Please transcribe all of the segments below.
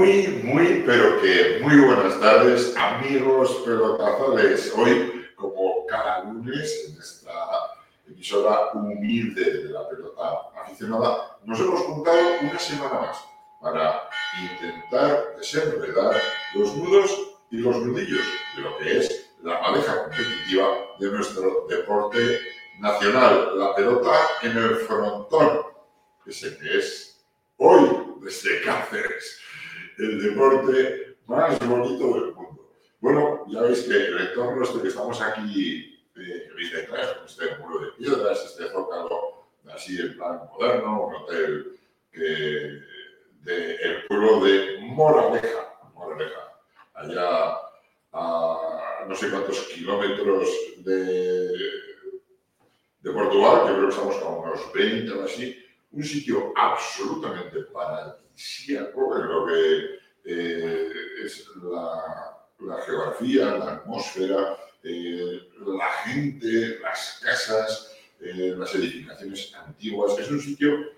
Muy, muy, pero que muy buenas tardes, amigos pelotazales. Hoy, como cada lunes, en esta emisora humilde de la pelota aficionada, nos hemos juntado una semana más para intentar desenredar los nudos y los nudillos de lo que es la pareja competitiva de nuestro deporte nacional, la pelota en el frontón, ese que es hoy desde Cáceres, el deporte más bonito del mundo. Bueno, ya veis que el entorno este que estamos aquí, eh, que veis detrás, este muro de piedras, este zócalo así en plan moderno, un hotel que, de el pueblo de Moraleja, Moraleja, allá a no sé cuántos kilómetros de, de Portugal, que creo que estamos como unos 20 o así, un sitio absolutamente paradisíaco en lo que eh, es la, geografía, la atmósfera, eh, la gente, las casas, eh, las edificaciones antiguas. Es un sitio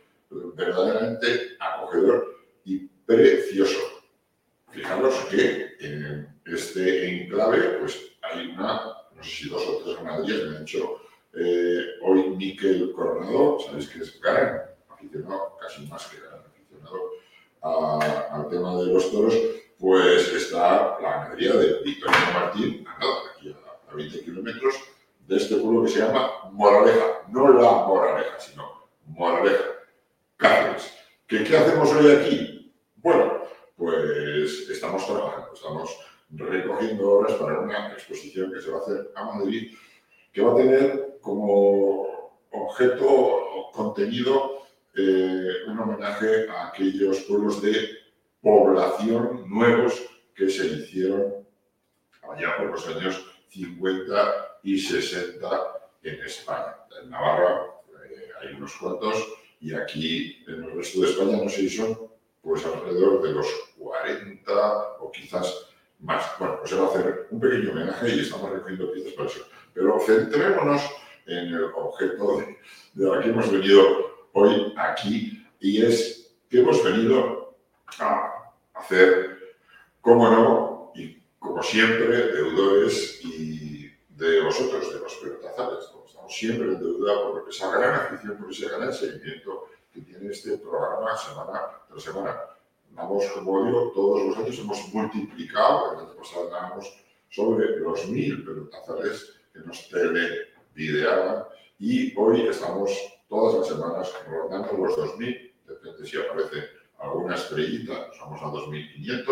verdaderamente acogedor y precioso. Fijaros que en este enclave pues, hay una, no sé si dos o tres ganaderías, me han dicho hoy Miquel Coronado, sabéis que es gran aficionado, casi más que aficionado al tema de los toros, pues está la ganadería de Victorino Martín, aquí a, 20 kilómetros de este pueblo que se llama Moraleja, no la Moraleja, sino Moraleja, Cáceres. ¿Qué, ¿Qué hacemos hoy aquí? Bueno, pues estamos trabajando, estamos recogiendo obras para una exposición que se va a hacer a Madrid, que va a tener como objeto o contenido eh, un homenaje a aquellos pueblos de población nuevos que se hicieron allá por los años 50 y 60 en España. En Navarra eh, hay unos cuantos y aquí en el resto de España no sé si son pues alrededor de los 40 o quizás más. Bueno, pues se va a hacer un pequeño homenaje y estamos recogiendo piezas para eso. Pero centrémonos en el objeto de, de que hemos venido hoy aquí y es que hemos venido a hacer, como no, y como siempre, deudores y de vosotros, de los pelotazales. Estamos siempre en deuda por esa gran afición, por ese gran seguimiento que tiene este programa semana tras semana. Vamos, como digo, todos los años hemos multiplicado, el año pasado ganábamos sobre los mil pelotazales que nos televideaban y hoy estamos todas las semanas rondando los 2.000, depende si aparece alguna estrellita, somos a 2.500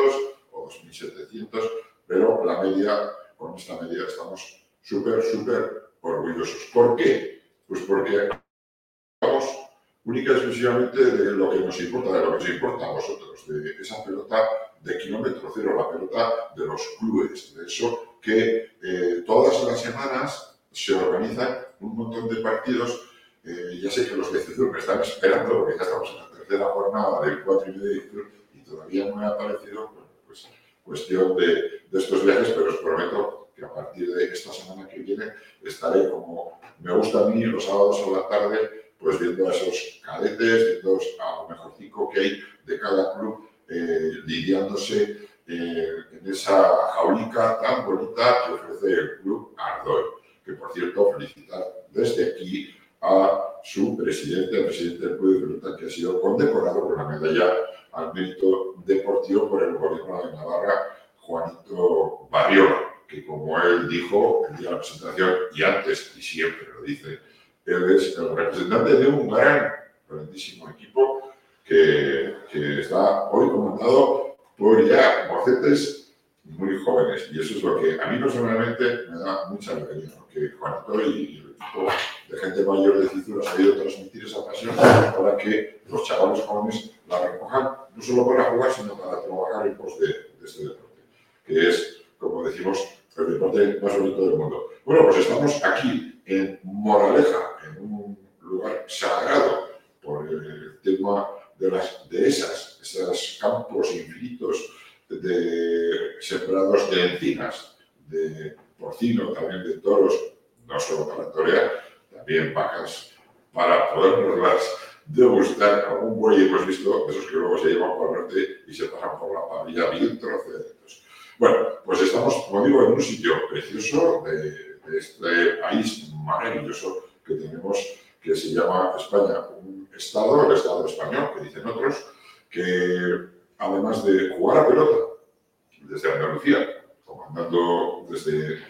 o 2.700, pero la media, con esta media estamos súper, súper orgullosos. ¿Por qué? Pues porque hablamos única y exclusivamente de lo que nos importa, de lo que nos importa a vosotros, de esa pelota de kilómetro cero, la pelota de los clubes, de eso que eh, todas las semanas se organizan un montón de partidos eh, ya sé que los vecinos me están esperando porque ya estamos en la tercera jornada del 4 y medio y todavía no me ha aparecido, pues cuestión de, estos viajes, pero os prometo que a partir de esta semana que viene estaré como me gusta a mí los sábados a la tarde, pues viendo a esos cadetes, viendo a lo mejorcico que hay de cada club eh, lidiándose eh, en esa jaulica tan bonita que ofrece el club Ardoy. Que por cierto, felicitar desde aquí a su presidente, el presidente del Club de Pelota, que ha sido condecorado con la medalla al mérito deportivo por el gobierno de Navarra, Juanito Barriola, que como él dijo el día de la presentación, y antes y siempre lo dice, él es el representante de un gran, grandísimo equipo que, que está hoy comandado por ya mocetes muy jóvenes. Y eso es lo que a mí personalmente me da mucha alegría, que Juanito y de gente mayor de Cizu ha sabido transmitir esa pasión para que los chavales jóvenes la recojan, no solo para jugar, sino para trabajar en pos de, este deporte, que es, como decimos, el deporte más bonito del mundo. Bueno, pues estamos aquí en Moraleja, en un lugar sagrado por el tema de, las dehesas, esos campos infinitos de sembrados de encinas, de porcino, también de toros, no solo para torear, también vacas para podernos de gustar algún buey, hemos visto esos que luego se llevan por el norte y se pasan por la parrilla bien troceados. Bueno, pues estamos, como digo, en un sitio precioso de, de este país maravilloso que tenemos, que se llama España, un Estado, el Estado español, que dicen otros, que además de jugar a pelota desde Andalucía, comandando desde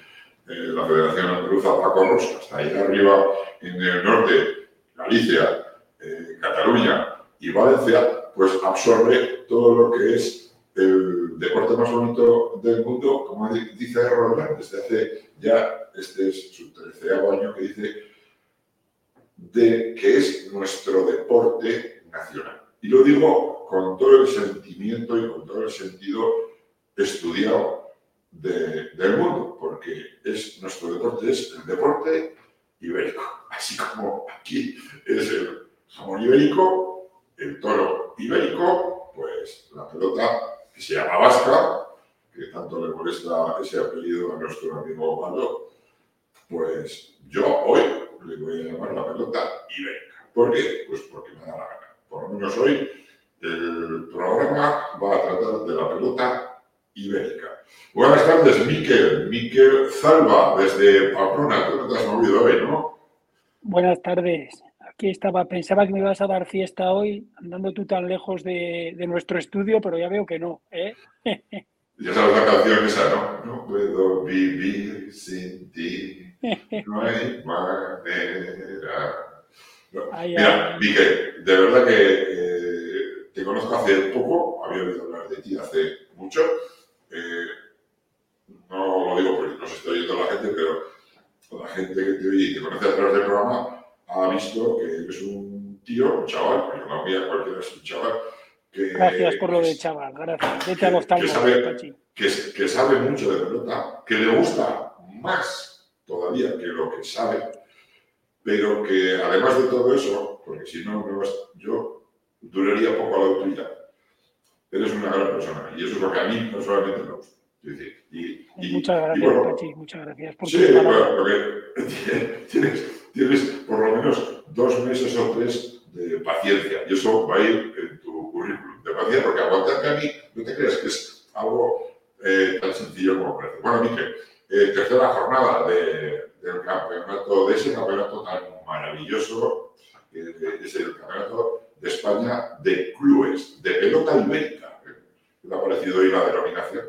la Federación Andaluza Paco Rosa hasta ahí arriba en el norte, Galicia, eh, Cataluña y Valencia, pues absorbe todo lo que es el deporte más bonito del mundo, como dice Roland, desde hace ya, este es su tercer año que dice, de que es nuestro deporte nacional. Y lo digo con todo el sentimiento y con todo el sentido estudiado del mundo, porque es nuestro deporte, es el deporte ibérico. Así como aquí es el jamón ibérico, el toro ibérico, pues la pelota que se llama vasca, que tanto le molesta ese apellido a nuestro amigo Osvaldo, pues yo hoy le voy a llamar la pelota ibérica. ¿Por qué? Pues porque me da la gana. Por lo menos hoy el programa va a tratar de la pelota ibérica. Buenas tardes, Miquel. Miquel Zalba, desde Pamplona. Tú no te has movido hoy, ¿no? Buenas tardes. Aquí estaba, pensaba que me ibas a dar fiesta hoy, andando tú tan lejos de, de nuestro estudio, pero ya veo que no. ¿eh? Ya sabes la canción esa, ¿no? No puedo vivir sin ti, no hay manera. Mira, Miquel, de verdad que eh, te conozco hace poco, había oído hablar de ti hace mucho. Eh, no lo digo porque no se está oyendo la gente, pero la gente que te oye y te conoce a través del programa ha visto que eres un tío, un chaval, porque la mía cualquiera es un chaval. Que, gracias por lo de chaval, gracias. Vete a los que, sabe, que, que sabe mucho de pelota, que le gusta más todavía que lo que sabe, pero que además de todo eso, porque si no, yo duraría poco a la autoridad. Eres una gran persona y eso es lo que a mí personalmente me gusta. Y, y, muchas gracias, y bueno, Pachi, muchas gracias. Por sí, bueno, porque tienes, tienes por lo menos dos meses o tres de paciencia y eso va a ir en tu currículum de paciencia, porque aguantarme a mí, no te creas que es algo eh, tan sencillo como parece. Bueno, Miquel, eh, tercera jornada de, del campeonato, de ese campeonato tan maravilloso, que es el campeonato de España de clubes, de pelota ibérica. ¿Qué te ha parecido hoy la denominación?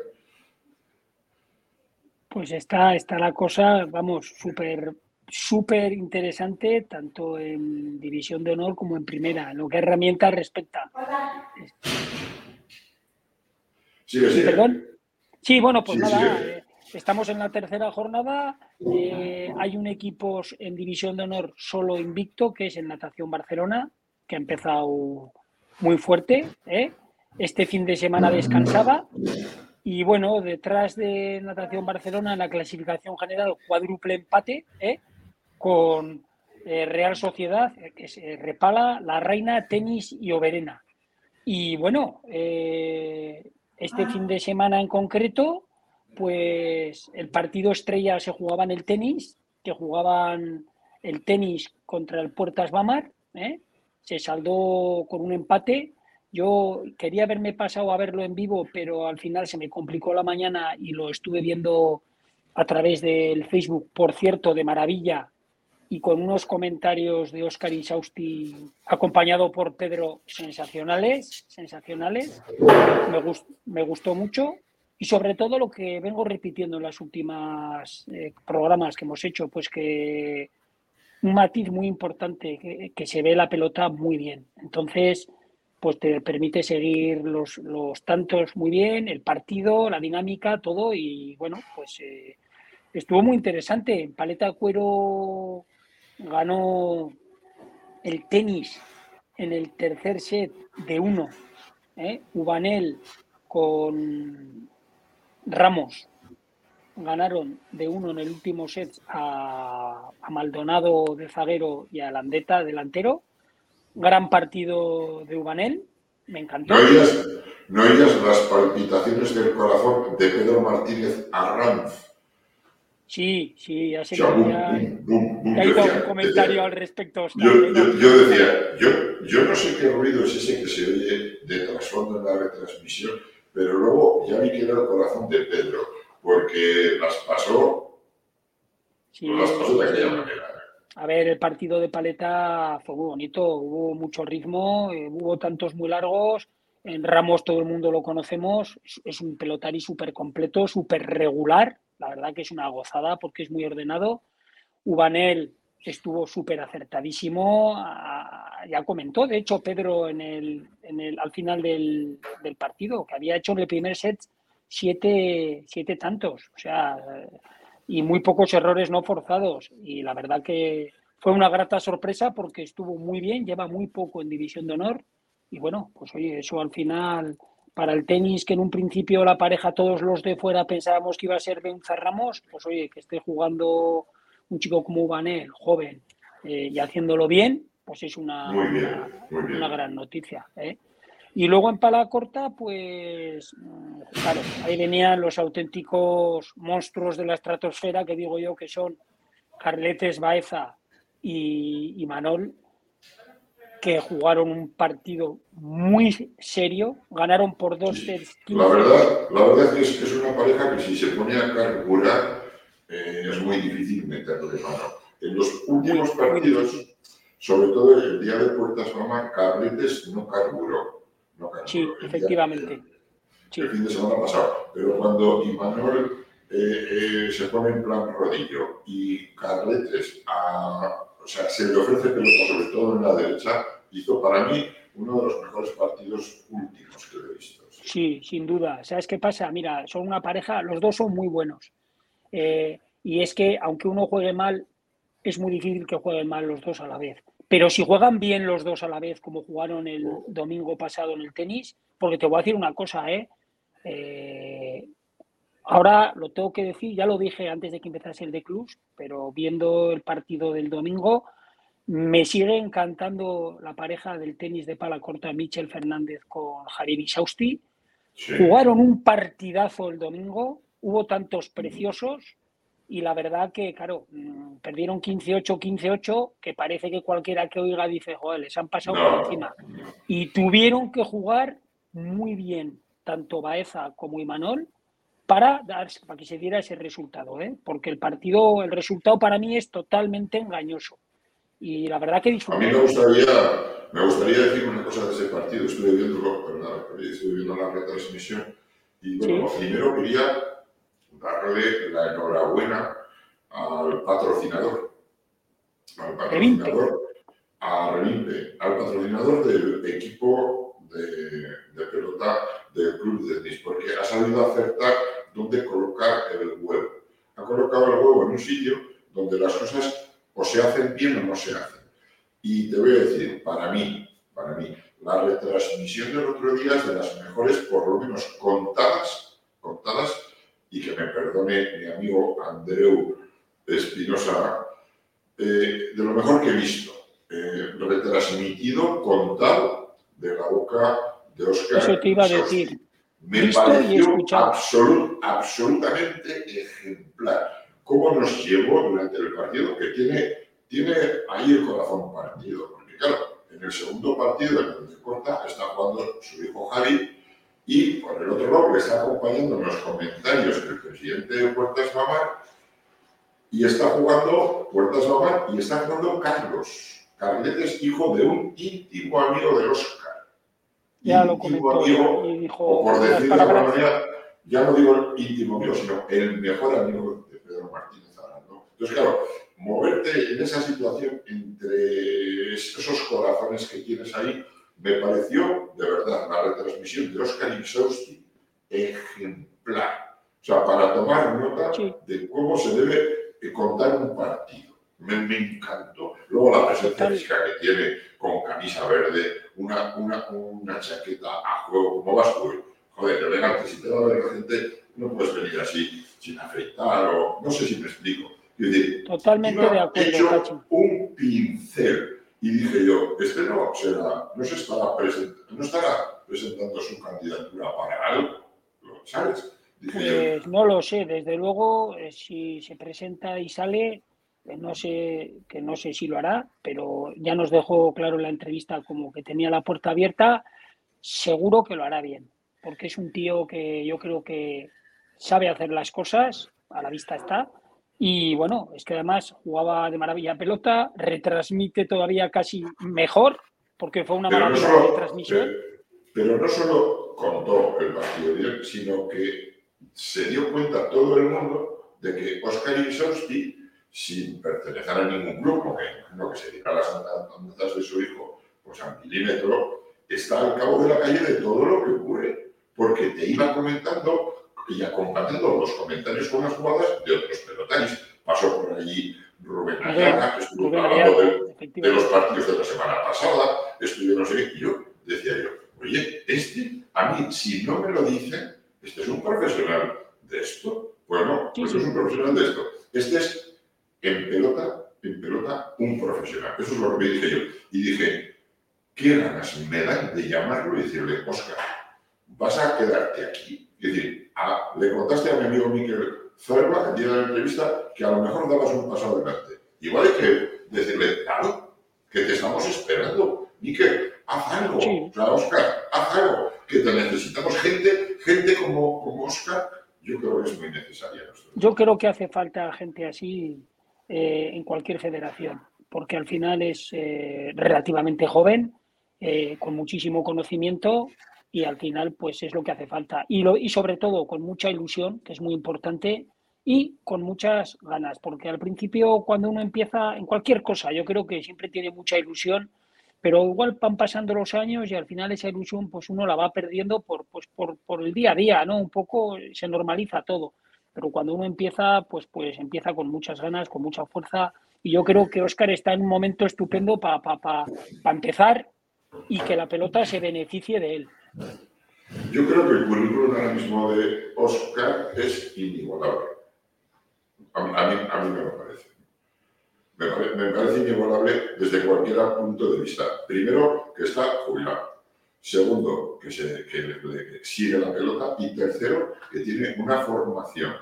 Pues está, está la cosa, vamos, súper súper interesante, tanto en División de Honor como en Primera, lo que herramientas respecta. Sí, sí. ¿Perdón? Sí, bueno, pues nada, eh, estamos en la tercera jornada. Eh, hay un equipo en División de Honor solo invicto, que es en Natación Barcelona, que ha empezado muy fuerte. ¿eh? Este fin de semana descansaba. Y bueno, detrás de Natación Barcelona en la clasificación general, cuádruple empate con Real Sociedad, que se Repala, La Reina, Tenis y Oberena. Y bueno, este fin de semana en concreto, pues el partido estrella se jugaba en el tenis, que jugaban el tenis contra el Puertas Bamar, ¿eh? Se saldó con un empate. Yo quería haberme pasado a verlo en vivo, pero al final se me complicó la mañana y lo estuve viendo a través del Facebook, por cierto, de maravilla, y con unos comentarios de Oscar Insausti acompañado por Pedro sensacionales, sensacionales. Me, gustó mucho y sobre todo lo que vengo repitiendo en las últimas eh, programas que hemos hecho, pues que un matiz muy importante, que, que, se ve la pelota muy bien. Entonces, pues te permite seguir los, los tantos muy bien, el partido, la dinámica, todo y bueno, pues eh, estuvo muy interesante. Paleta Cuero ganó el tenis en el tercer set de uno. ¿eh? Ubanel con Ramos ganaron de uno en el último set a, Maldonado de zaguero y a Landeta delantero. Gran partido de Ubanel, me encantó. ¿No oías, las palpitaciones del corazón de Pedro Martínez Arranz Sí, sí, ya O se sea, boom, ya, boom, boom, boom. ya Yo hizo decía- un comentario decía- al respecto. Yo, yo- yo decía, yo, yo no sé qué ruido es ese que se oye de trasfondo en la retransmisión, pero luego ya vi que era el corazón de Pedro, porque las pasó, Sí, las pasó de aquella sí. manera. A ver, el partido de Paleta fue muy bonito, hubo mucho ritmo, eh, hubo tantos muy largos. En Ramos todo el mundo lo conocemos, es, es un pelotari súper completo, súper regular, la verdad que es una gozada porque es muy ordenado. Ubanel estuvo súper acertadísimo, ya comentó, de hecho, Pedro en el, en el, al final del, del partido, que había hecho en el primer set siete, siete tantos, o sea, y muy pocos errores no forzados. Y la verdad que fue una grata sorpresa porque estuvo muy bien, lleva muy poco en División de Honor. Y bueno, pues oye, eso al final, para el tenis, que en un principio la pareja, todos los de fuera pensábamos que iba a ser Benza Ramos, pues oye, que esté jugando un chico como Ubanel, joven, eh, y haciéndolo bien, pues es una, Muy bien, una, muy bien. una gran noticia. ¿eh? Y luego en pala corta, pues mm, claro, ahí venían los auténticos monstruos de la estratosfera, que digo yo que son Carletes Baeza y, y Manol, que jugaron un partido muy serio, ganaron por dos sets La verdad, la verdad es que es una pareja que si se pone a carburar eh, es muy difícil meterle mano. En los últimos partidos, sobre todo el día de Puertas Mamá, Carletes no carburó. No. Sí, El efectivamente. Sí. el fin de semana pasado. Pero cuando Imanol eh, eh, se pone en plan rodillo y Carletes a- o sea, se le ofrece pelota, sobre todo en la derecha, hizo para mí uno de los mejores partidos últimos que he visto. Sí, sin duda. ¿Sabes qué pasa? Mira, son una pareja, los dos son muy buenos. Eh, y es que aunque uno juegue mal, es muy difícil que jueguen mal los dos a la vez. Pero si juegan bien los dos a la vez, como jugaron el domingo pasado en el tenis, porque te voy a decir una cosa, ¿eh? Eh, ahora lo tengo que decir, ya lo dije antes de que empezase el de Clubs, pero viendo el partido del domingo, me sigue encantando la pareja del tenis de pala corta Michel Fernández con Jariri Sausti. Sí. Jugaron un partidazo el domingo, hubo tantos preciosos y la verdad que, claro, mm, perdieron 15-8, 15-8, que parece que cualquiera que oiga dice, joder, les han pasado por No, encima. Y tuvieron que jugar muy bien, tanto Baeza como Imanol, para, dar, para que se diera ese resultado, ¿eh? porque el partido, el resultado para mí es totalmente engañoso. Y la verdad que A mí disfruté. me gustaría, me gustaría decir una cosa de ese partido. Estuve viendo, perdón, estuve viendo la retransmisión y bueno, primero quería darle la enhorabuena al patrocinador, al patrocinador, a Relimpe, al patrocinador del equipo de, de pelota del club de tenis, porque ha sabido acertar dónde colocar el huevo. Ha colocado el huevo en un sitio donde las cosas o se hacen bien o no se hacen. Y te voy a decir, para mí, para mí, la retransmisión del otro día es de las mejores, por lo menos contadas, contadas, y que me perdone mi amigo Andreu Espinosa, eh, de lo mejor que he visto, eh, retransmitido, contado de la boca de Oscar. Eso te iba a decir. Me Visto pareció absolut- absolutamente ejemplar. Cómo nos llevó durante el partido, que tiene, tiene ahí el corazón partido. Porque claro, en el segundo partido, en el de corta, está jugando su hijo Javi y por el otro lado le está acompañando en los comentarios el presidente de Puertas Mamar y está jugando Puertas Mamar y está jugando Carlos. Carletes, hijo de un íntimo amigo de Oscar. Ya lo Íntimo comentó amigo y dijo o por decirlo de alguna manera, ya no digo el íntimo mío, sino el mejor amigo de Pedro Martínez Arando. Entonces, claro, moverte en esa situación entre esos corazones que tienes ahí, me pareció, de verdad, la retransmisión de Oscar Insausti ejemplar. O sea, para tomar nota Sí. de cómo se debe eh, contar un partido. Me, me encantó. Luego la presencia física que tiene con camisa verde, una, una, una chaqueta a juego, como vas tú, joder, elegante, si te va a ver la gente, no puedes venir así sin afeitar o no sé si me explico. Decir, Totalmente de acuerdo, hecho un pincel y dije yo, este no será, no se estará presentando, no estará presentando su candidatura para algo, ¿lo ¿sabes? Pues no lo sé, desde luego, eh, si se presenta y sale, eh, no sé, que no sé si lo hará, pero ya nos dejó claro en la entrevista como que tenía la puerta abierta, seguro que lo hará bien, porque es un tío que yo creo que sabe hacer las cosas, a la vista está, y bueno, es que además jugaba de maravilla pelota, retransmite todavía casi mejor, porque fue una maravilla de transmisión. Pero, no solo contó el partido bien, sino que se dio cuenta todo el mundo de que Oscar Isowski, sin pertenecer a ningún club, porque no que se dedica a las andanzas de su hijo, pues a milímetro, está al cabo de la calle de todo lo que ocurre, porque te iba comentando y acompañando los comentarios con las jugadas de otros pelotaris. Pasó por allí Rubén Ayala, que estuvo hablando de, los partidos de la semana pasada, estuvo no sé qué, y yo decía yo, oye, este, a mí, si no me lo dicen, este es un profesional de esto. Bueno, pues es un profesional de esto. Este es, en pelota, en pelota, un profesional. Eso es lo que me dije yo. Y dije, ¿qué ganas me dan de llamarlo y decirle, Oscar, vas a quedarte aquí? Es decir, le contaste a mi amigo Miquel Zerba, el día de la entrevista, que a lo mejor dabas un paso adelante. Igual hay que decirle, claro, que te estamos esperando. Miquel, haz algo. O sea, Oscar, haz algo que te necesitamos gente, gente como, como Oscar, yo creo que es muy necesaria. Yo creo que hace falta gente así eh, en cualquier federación, porque al final es eh, relativamente joven, eh, con muchísimo conocimiento y al final pues es lo que hace falta. Y, lo, y sobre todo con mucha ilusión, que es muy importante, y con muchas ganas, porque al principio cuando uno empieza en cualquier cosa, yo creo que siempre tiene mucha ilusión pero igual van pasando los años y al final esa ilusión pues uno la va perdiendo por, pues, por, por el día a día, ¿no? Un poco se normaliza todo, pero cuando uno empieza, pues, pues empieza con muchas ganas, con mucha fuerza y yo creo que Óscar está en un momento estupendo para pa, pa, empezar y que la pelota se beneficie de él. Yo creo que el currículum ahora mismo de Óscar es inigualable. A mí, a mí me lo parece me, parece inigualable desde cualquier punto de vista. Primero, que está jubilado. Segundo, que, se, que, sigue la pelota. Y tercero, que tiene una formación,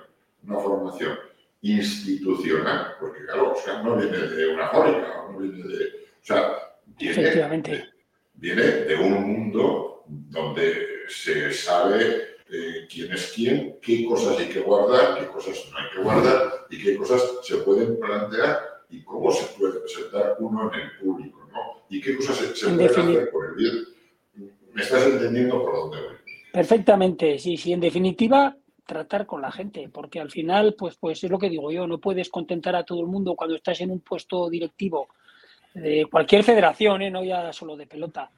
una formación institucional, porque claro, Oscar no viene de una fábrica, no viene de... O sea, viene, viene de un mundo donde se sabe eh, quién es quién, qué cosas hay que guardar, qué cosas no hay que guardar y qué cosas se pueden plantear y cómo se puede presentar uno en el público, ¿no? Y qué cosas se, pueden hacer por el bien. ¿Me estás entendiendo por dónde voy? Perfectamente, sí, sí. En definitiva, tratar con la gente, porque al final, pues, pues es lo que digo yo, no puedes contentar a todo el mundo cuando estás en un puesto directivo de cualquier federación, ¿eh? no ya solo de pelota.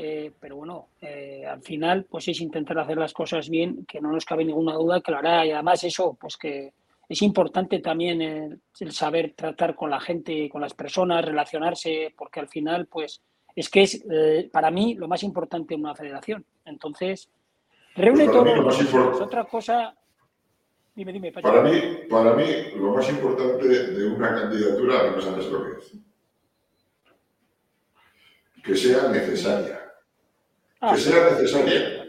Eh, pero bueno, eh, al final, pues es intentar hacer las cosas bien, que no nos cabe ninguna duda que lo hará. Y además eso, pues que, es importante también el, saber tratar con la gente, con las personas, relacionarse, porque al final, pues, es que es eh, para mí lo más importante en una federación. Entonces, reúne pues todo. Es otra cosa. Dime, dime, Para mí, para mí, lo más importante de una candidatura, no sabes lo que es. Que sea necesaria. Ah, que sea necesaria.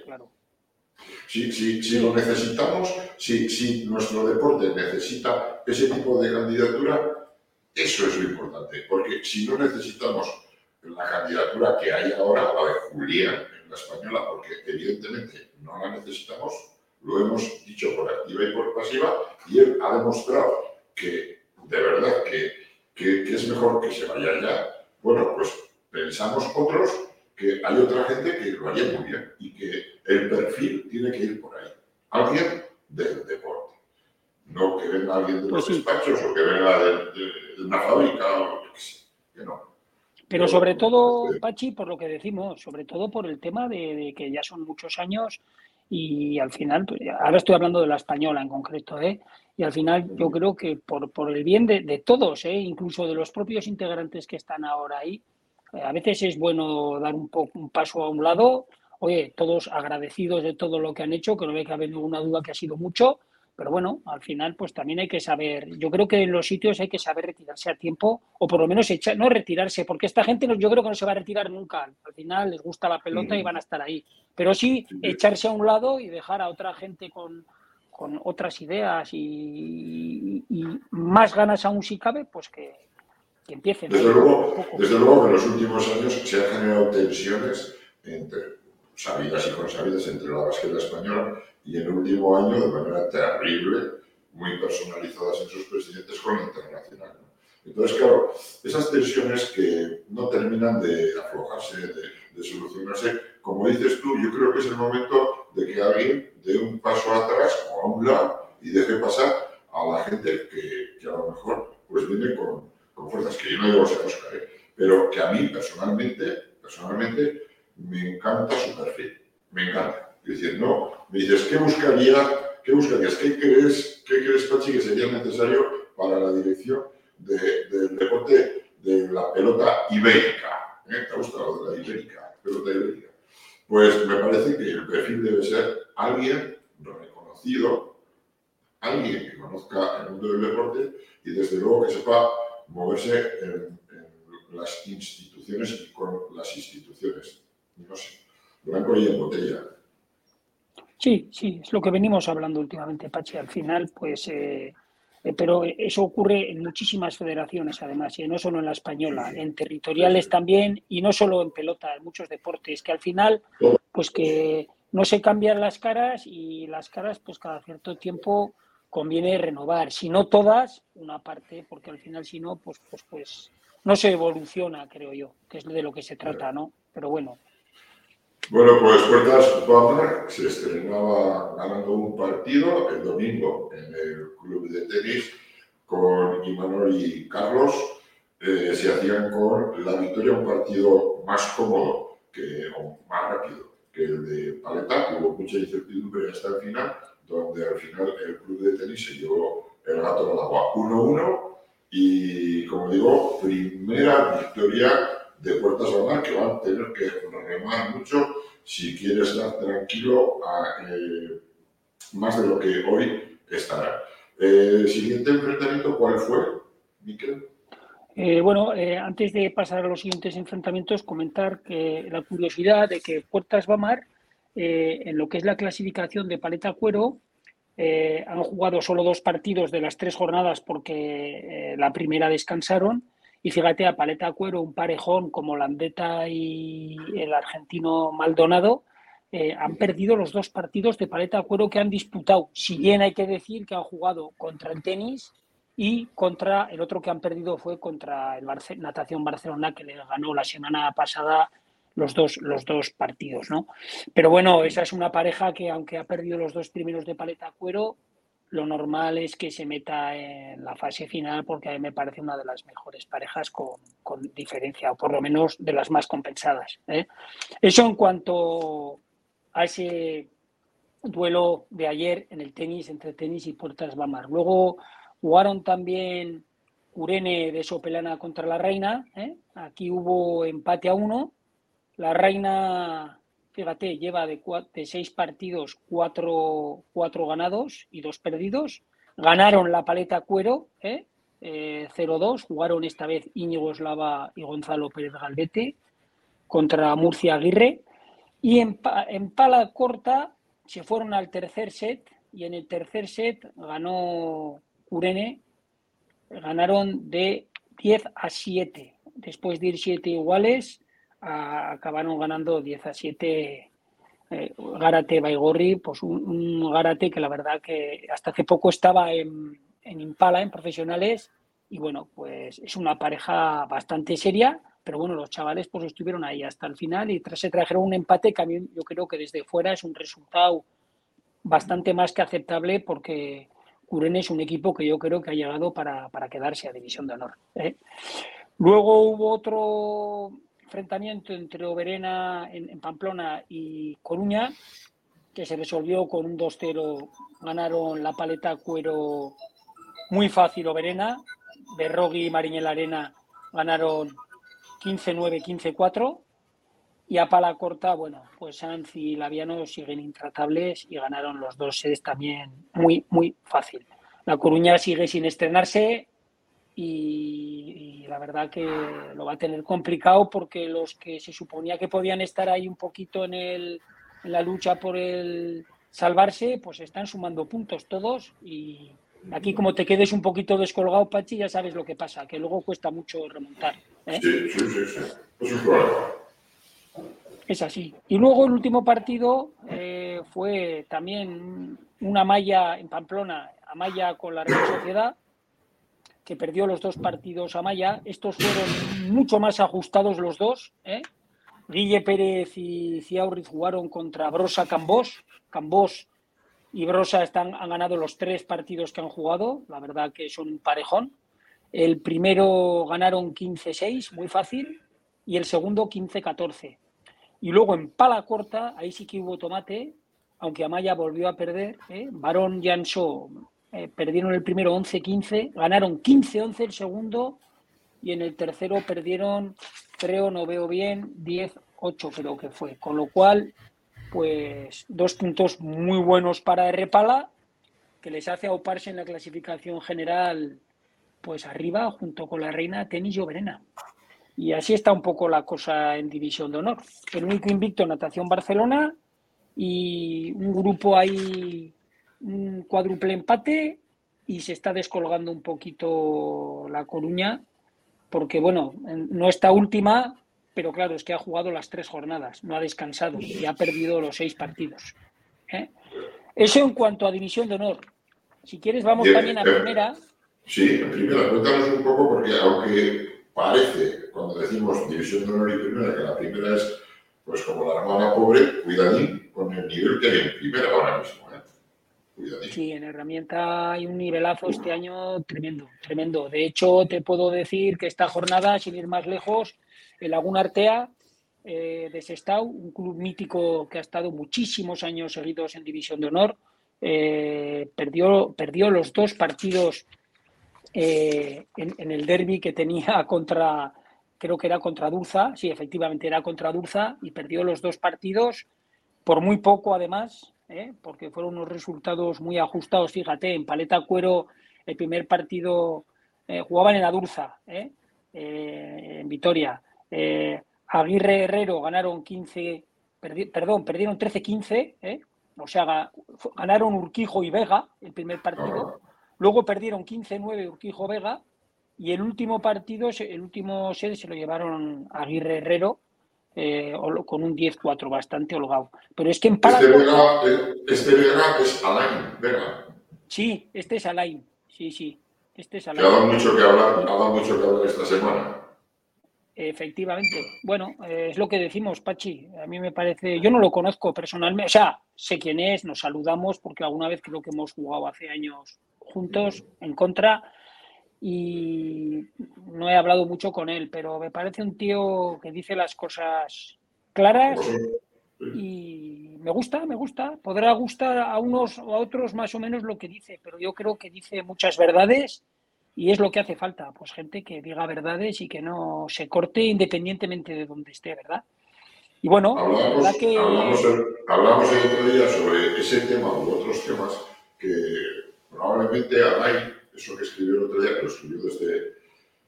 Si, si, si lo necesitamos, si, si nuestro deporte necesita ese tipo de candidatura, eso es lo importante, porque si no necesitamos la candidatura que hay ahora, la de Julián en la española, porque evidentemente no la necesitamos, lo hemos dicho por activa y por pasiva, y él ha demostrado que de verdad que, que, que es mejor que se vaya ya. Bueno, pues pensamos otros que hay otra gente que lo haría muy bien y que el perfil tiene que ir por ahí. Alguien del deporte. No que venga alguien de pues los despachos o que venga de, una fábrica o que, que no. Pero sobre todo, Pachi, por lo que decimos, sobre todo por el tema de, que ya son muchos años y al final, pues, ahora estoy hablando de la española en concreto, ¿eh? y al final yo creo que por, por el bien de, de todos, ¿eh? incluso de los propios integrantes que están ahora ahí, a veces es bueno dar un, poco, un paso a un lado, oye, todos agradecidos de todo lo que han hecho, que no me cabe ninguna duda que ha sido mucho, pero bueno, al final pues también hay que saber, yo creo que en los sitios hay que saber retirarse a tiempo o por lo menos echar, no retirarse, porque esta gente no, yo creo que no se va a retirar nunca, al final les gusta la pelota y van a estar ahí, pero sí echarse a un lado y dejar a otra gente con, con otras ideas y, más ganas aún si cabe, pues que, que empiecen. Desde luego, desde luego que en los últimos años se han generado tensiones entre sabidas y consabidas entre la basqueta española y en el último año de manera terrible, muy personalizadas en sus presidentes con la internacional. Entonces, claro, esas tensiones que no terminan de aflojarse, de, solucionarse, como dices tú, yo creo que es el momento de que alguien dé un paso atrás o a un lado y deje pasar a la gente que, a lo mejor pues viene con, fuerzas, que yo no digo ser Oscar, ¿eh? pero que a mí personalmente, personalmente me encanta su perfil, me encanta. Es decir, no, me dices, ¿qué buscaría, qué buscarías, qué crees, qué crees, Pachi, que sería necesario para la dirección del deporte de la pelota ibérica? ¿Eh? ¿Te ha gustado de la ibérica? Pelota ibérica. Pues me parece que el perfil debe ser alguien reconocido, alguien que conozca el mundo del deporte y desde luego que sepa moverse en, en las instituciones y con las instituciones no sé, blanco y en botella. Sí, sí, es lo que venimos hablando últimamente, Pachi. Al final, pues, eh, eh, pero eso ocurre en muchísimas federaciones, además, y no solo en la española, en territoriales también, y no solo en pelota, en muchos deportes, que al final, pues que no se cambian las caras y las caras, pues cada cierto tiempo conviene renovar. Si no todas, una parte, porque al final, si no, pues, pues, pues no se evoluciona, creo yo, que es de lo que se trata, ¿no? Pero bueno, bueno, pues Puertas Bamar se estrenaba ganando un partido el domingo en el club de tenis con Imanol y Carlos. Eh, se hacían con la victoria un partido más cómodo que, o más rápido que el de Paleta. Hubo mucha incertidumbre hasta el final, donde al final el club de tenis se llevó el gato al agua 1-1 y, como digo, primera victoria de Puertas Bamar que van a tener que remar mucho si quieres estar tranquilo eh, más de lo que hoy estará. el siguiente enfrentamiento, ¿cuál fue, Miquel? Eh, bueno, eh, antes de pasar a los siguientes enfrentamientos, comentar que la curiosidad de que Puertas Bamar, en lo que es la clasificación de paleta cuero, han jugado solo dos partidos de las tres jornadas porque la primera descansaron y fíjate, a Paleta Cuero, un parejón como Landeta y el argentino Maldonado, eh, han perdido los dos partidos de Paleta Cuero que han disputado. Si bien hay que decir que han jugado contra el tenis y contra el otro que han perdido fue contra el Natación Barcelona, que le ganó la semana pasada los dos, los dos partidos, ¿no? Pero bueno, esa es una pareja que aunque ha perdido los dos primeros de Paleta Cuero, lo normal es que se meta en la fase final porque a mí me parece una de las mejores parejas con, diferencia, o por lo menos de las más compensadas. ¿eh? Eso en cuanto a ese duelo de ayer en el tenis, entre tenis y Puertas Bamar. Luego jugaron también Urene de Sopelana contra la Reina. ¿eh? Aquí hubo empate a uno. La Reina fíjate, lleva de, seis partidos, cuatro, ganados y dos perdidos. Ganaron la paleta cuero, ¿eh? 0-2. Eh, jugaron esta vez Íñigo Eslava y Gonzalo Pérez Galvete contra Murcia Aguirre. Y en, en pala corta se fueron al tercer set y en el tercer set ganó Urene. Ganaron de 10 a 7. Después de ir 7 iguales, acabaron ganando 10 a 7 eh, Gárate Baigorri, pues un, un, Gárate que la verdad que hasta hace poco estaba en, en, Impala, en profesionales, y bueno, pues es una pareja bastante seria, pero bueno, los chavales pues estuvieron ahí hasta el final y tras se trajeron un empate que a yo creo que desde fuera es un resultado bastante más que aceptable porque Curen es un equipo que yo creo que ha llegado para, para quedarse a División de Honor. ¿eh? Luego hubo otro enfrentamiento entre Oberena en, Pamplona y Coruña, que se resolvió con un 2-0. Ganaron la paleta cuero muy fácil Oberena. Berrogui y Mariñel Arena ganaron 15-9, 15-4. Y a pala corta, bueno, pues Sanz y Laviano siguen intratables y ganaron los dos sedes también muy, muy fácil. La Coruña sigue sin estrenarse, y, la verdad que lo va a tener complicado porque los que se suponía que podían estar ahí un poquito en, el, en la lucha por el salvarse, pues están sumando puntos todos y aquí como te quedes un poquito descolgado, Pachi, ya sabes lo que pasa, que luego cuesta mucho remontar. ¿eh? Sí, sí, sí, sí. Es así. Y luego el último partido eh, fue también una malla en Pamplona, Amaya con la Real Sociedad, que perdió los dos partidos a Maya. Estos fueron mucho más ajustados los dos. ¿eh? Guille Pérez y Ciaurriz jugaron contra Brosa Cambós. Cambós y Brosa están, han ganado los tres partidos que han jugado. La verdad que son un parejón. El primero ganaron 15-6, muy fácil, y el segundo 15-14. Y luego en pala corta, ahí sí que hubo tomate, aunque Amaya volvió a perder. ¿eh? Barón Jansó eh, perdieron el primero 11-15, ganaron 15-11 el segundo y en el tercero perdieron, creo, no veo bien, 10-8 creo que fue. Con lo cual, pues dos puntos muy buenos para Repala, que les hace auparse en la clasificación general, pues arriba, junto con la reina Tenis Lloverena. Y así está un poco la cosa en División de Honor. El único invicto, Natación Barcelona, y un grupo ahí un cuádruple empate y se está descolgando un poquito la Coruña, porque bueno, no está última, pero claro, es que ha jugado las tres jornadas, no ha descansado y ha perdido los seis partidos. ¿eh? Eso en cuanto a división de honor. Si quieres, vamos también a primera. Sí, en primera, cuéntanos un poco, porque aunque parece, cuando decimos división de honor y primera, que la primera es pues como la hermana pobre, cuidadín con el nivel que hay en primera ahora mismo. Sí, en herramienta hay un nivelazo este año tremendo, tremendo. De hecho, te puedo decir que esta jornada, sin ir más lejos, el Laguna Artea eh, de Sestao, un club mítico que ha estado muchísimos años seguidos en División de Honor, eh, perdió, perdió los dos partidos eh, en, el derby que tenía contra, creo que era contra Dulza, sí, efectivamente era contra Dulza, y perdió los dos partidos por muy poco además, ¿eh? porque fueron unos resultados muy ajustados. Fíjate, en Paleta Cuero el primer partido eh, jugaban en Adurza, ¿eh? en Vitoria. Aguirre Herrero ganaron 15, perdón, perdieron 13-15, o sea, ganaron Urquijo y Vega el primer partido. Luego perdieron 15-9 Urquijo Vega y el último partido, el último set se lo llevaron Aguirre Herrero eh, con un 10-4 bastante holgado. Pero es que en este Paraguay... Este, Vega, es Alain, Vega. Sí, este es Alain, sí, sí. Este es Alain. ha dado mucho que hablar, ha dado mucho que hablar esta semana. Efectivamente. Bueno, eh, es lo que decimos, Pachi. A mí me parece, yo no lo conozco personalmente, o sea, sé quién es, nos saludamos porque alguna vez creo que hemos jugado hace años juntos en contra y no he hablado mucho con él, pero me parece un tío que dice las cosas claras y me gusta, me gusta. Podrá gustar a unos o a otros más o menos lo que dice, pero yo creo que dice muchas verdades y es lo que hace falta, pues gente que diga verdades y que no se corte independientemente de donde esté, ¿verdad? Y bueno, hablamos, que... hablamos, el, hablamos el otro día sobre ese tema u otros temas que probablemente Alain eso que escribió el otro día, que lo escribió desde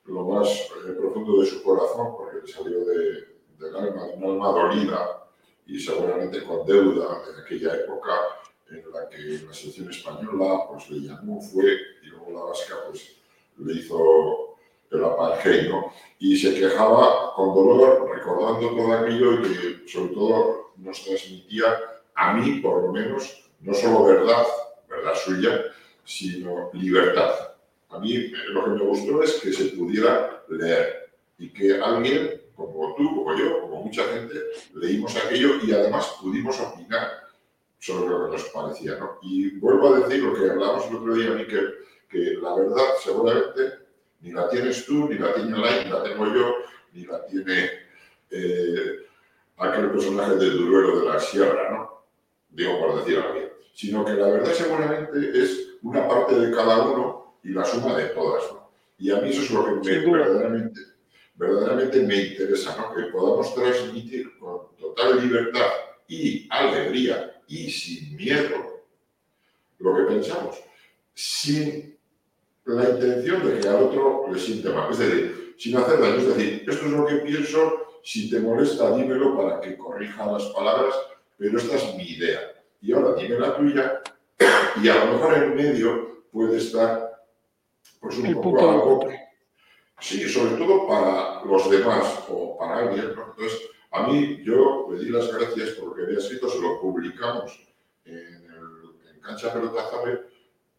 lo más eh, profundo de su corazón, porque le salió de, del alma, de un alma dolida y seguramente con deuda en aquella época en la que la selección española pues, le llamó, fue, y luego la vasca pues, le hizo el apartheid, ¿no? Y se quejaba con dolor, recordando todo aquello y que sobre todo nos transmitía, a mí por lo menos, no solo verdad, verdad suya, sino libertad. A mí lo que me gustó es que se pudiera leer y que alguien, como tú, como yo, como mucha gente, leímos aquello y además pudimos opinar sobre lo que nos parecía. ¿no? Y vuelvo a decir lo que hablábamos el otro día, Miquel, que la verdad seguramente ni la tienes tú, ni la tiene Lai, ni la tengo yo, ni la tiene eh, aquel personaje del Duruelo de la Sierra, ¿no? Digo por decir algo. Sino que la verdad seguramente es una parte de cada uno y la suma de todas. ¿no? Y a mí eso es lo que me, verdaderamente, verdaderamente me interesa, ¿no? que podamos transmitir con total libertad y alegría y sin miedo lo que pensamos, sin la intención de que al otro le siente mal. Es decir, sin hacer daño. Es decir, esto es lo que pienso, si te molesta, dímelo para que corrija las palabras, pero esta es mi idea. y ahora dime la tuya, y a lo mejor en medio puede estar pues un poco algo. Sí, sobre todo para los demás o para alguien. Entonces, a mí yo le di las gracias por lo que había escrito, se lo publicamos en, el, en Cancha Pelota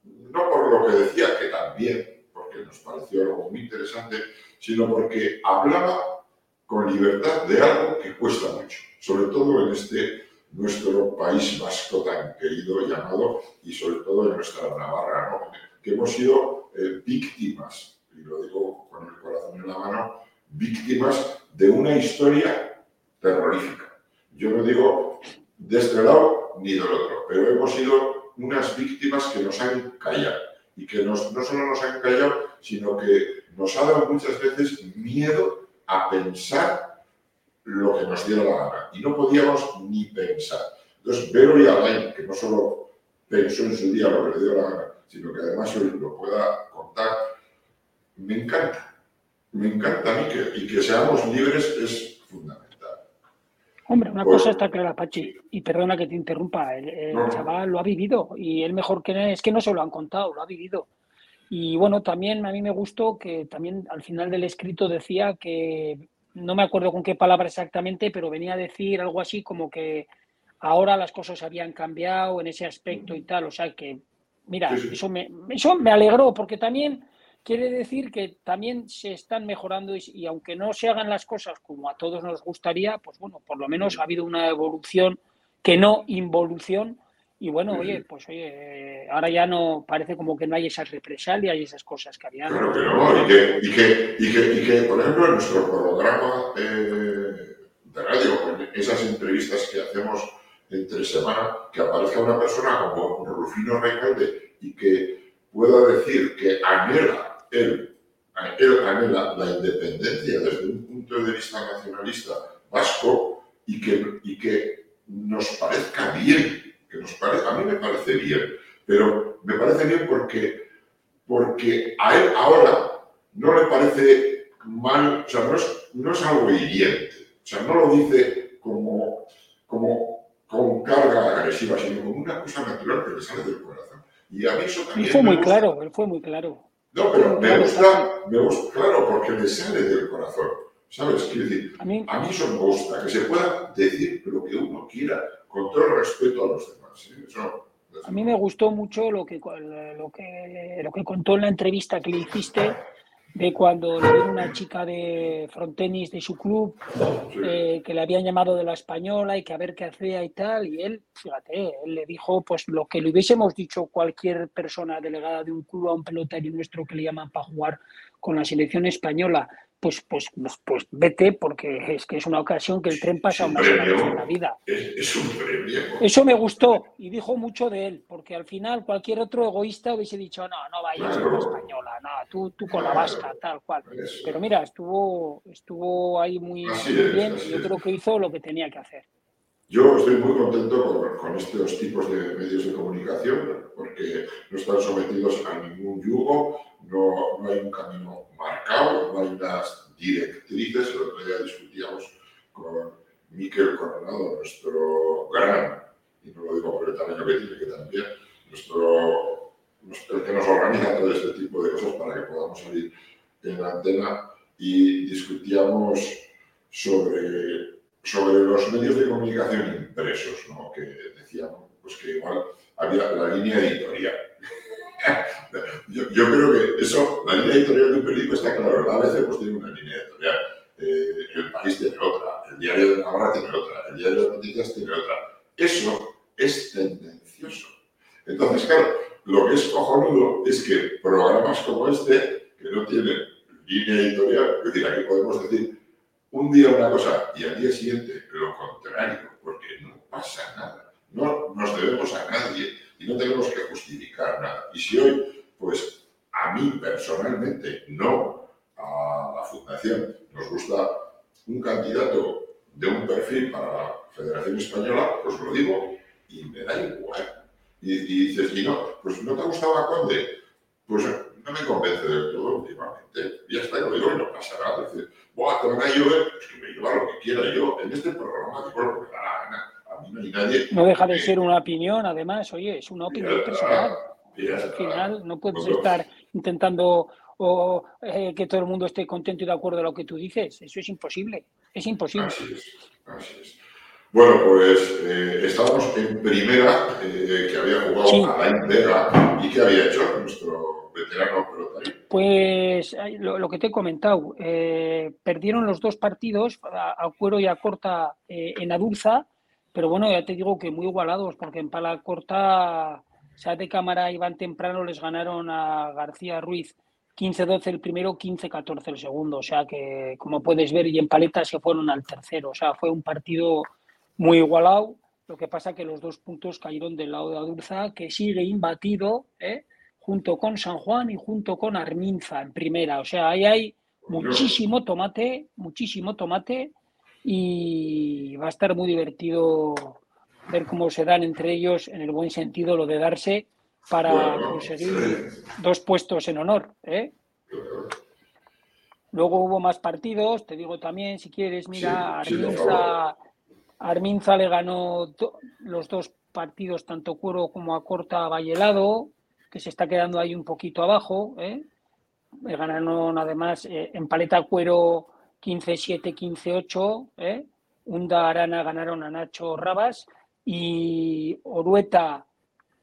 no por lo que decía, que también, porque nos pareció algo muy interesante, sino porque hablaba con libertad de algo que cuesta mucho, sobre todo en este nuestro país vasco tan querido llamado, y sobre todo en nuestra Navarra, que hemos sido eh, víctimas, y lo digo con el corazón en la mano, víctimas de una historia terrorífica. Yo no digo de este lado ni del otro, pero hemos sido unas víctimas que nos han callado y que nos, no solo nos han callado, sino que nos ha dado muchas veces miedo a pensar lo que nos diera la gana. Y no podíamos ni pensar. Entonces, Vero y Alain, que no solo pensó en su día lo que le dio la gana, sino que además hoy lo pueda contar, me encanta. Me encanta a mí que, y que seamos libres es fundamental. Hombre, una cosa está clara, Pachi, y perdona que te interrumpa, el, chaval lo ha vivido y él mejor que es que no se lo han contado, lo ha vivido. Y bueno, también a mí me gustó que también al final del escrito decía que, no me acuerdo con qué palabra exactamente, pero venía a decir algo así como que ahora las cosas habían cambiado en ese aspecto y tal. O sea que, mira, Eso, me, eso me alegró porque también quiere decir que también se están mejorando y, aunque no se hagan las cosas como a todos nos gustaría, pues bueno, por lo menos ha habido una evolución que no involución. Y bueno, oye, pues oye, ahora ya no parece como que no hay esas represalias y esas cosas que había. Claro que no, y que, y que, y que, y que por ejemplo, en nuestro programa de radio, en esas entrevistas que hacemos entre semana, que aparezca una persona como Rufino Recalde y que pueda decir que anhela él, anhela la independencia desde un punto de vista nacionalista vasco y que, y que nos parezca bien, que nos parezca, a mí me parece bien, pero me parece bien porque, porque a él ahora no le parece mal, o sea, no es, no es algo hiriente, o sea, no lo dice como, como con carga agresiva, sino como una cosa natural que le sale del corazón. Y a mí eso también. Él fue muy claro, él fue muy claro. No, pero me gusta, me gusta, claro, porque me sale del corazón. ¿Sabes? Quiero decir, a mí, eso me gusta, que se pueda decir lo que uno quiera, con todo el respeto a los demás. a mí me gustó mucho lo que, lo, que, lo que contó en la entrevista que le hiciste de cuando le vino una chica de frontenis de su club eh, que le habían llamado de la española y que a ver qué hacía y tal y él fíjate él le dijo pues lo que le hubiésemos dicho cualquier persona delegada de un club a un pelotario nuestro que le llaman para jugar con la selección española pues, pues, pues, pues, vete porque es que es una ocasión que el tren pasa una vez en la vida. Es, un premio. Eso me gustó y dijo mucho de él, porque al final cualquier otro egoísta hubiese dicho, no, no vayas con la española, no, tú, tú con la vasca, tal cual. Pero mira, estuvo, estuvo ahí muy, bien y yo creo que hizo lo que tenía que hacer. Yo estoy muy contento con, estos tipos de medios de comunicación porque no están sometidos a ningún yugo, no, no hay un camino marcado, no hay unas directrices. El otro día discutíamos con Miquel Coronado, nuestro gran, y no lo digo por el tamaño que tiene, que también, nuestro, el que nos organiza todo este tipo de cosas para que podamos salir en la antena y discutíamos sobre sobre los medios de comunicación impresos, ¿no? que decíamos pues que igual había la línea editorial. yo, creo que eso, la línea editorial de un periódico está claro, la ABC pues tiene una línea editorial, eh, el país tiene otra, el diario de Navarra tiene otra, el diario de noticias tiene otra. Eso es tendencioso. Entonces, claro, lo que es cojonudo es que programas como este, que no tienen línea editorial, es decir, aquí podemos decir un día una cosa y al día siguiente lo contrario, porque no pasa nada. No nos debemos a nadie y no tenemos que justificar nada. Y si hoy, pues a mí personalmente, no a la Fundación, nos gusta un candidato de un perfil para la Federación Española, pues lo digo y me da igual. Y, dices, y no, pues no te gustaba Conde, pues no me convence del todo últimamente. Y yo lo digo y no pasa nada. Es decir, A llover, pues que me lleva lo que quiera yo. En este programa digo lo que da la gana. A mí no hay nadie... No deja de ser una opinión, además, oye, es una opinión personal. Al final no puedes estar intentando o, eh, que todo el mundo esté contento y de acuerdo a lo que tú dices. Eso es imposible. Es imposible. Así es, así es. Bueno, pues eh, estábamos en primera, eh, que había jugado a la Vega y que había hecho nuestro Pues lo, que te he comentado, perdieron los dos partidos, a, Cuero y a Corta en Adulza, pero bueno, ya te digo que muy igualados, porque en Pala Corta, sea de cámara iban temprano, les ganaron a García Ruiz 15-12 el primero, 15-14 el segundo. O sea que, como puedes ver, y en paletas se fueron al tercero. O sea, fue un partido muy igualado. Lo que pasa que los dos puntos cayeron del lado de Adurza, que sigue imbatido, ¿eh? Junto con San Juan y junto con Arminza en primera. O sea, ahí hay muchísimo tomate, muchísimo tomate y va a estar muy divertido ver cómo se dan entre ellos, en el buen sentido, lo de darse para conseguir dos puestos en honor. ¿eh? Luego hubo más partidos, te digo también, si quieres, mira, Arminza, Arminza, le ganó los dos partidos, tanto Cuero como a Corta Vallelado, que se está quedando ahí un poquito abajo. ¿eh? Ganaron además eh, en Paleta Cuero 15-7, 15-8. ¿eh? Unda Arana ganaron a Nacho Rabas y Orueta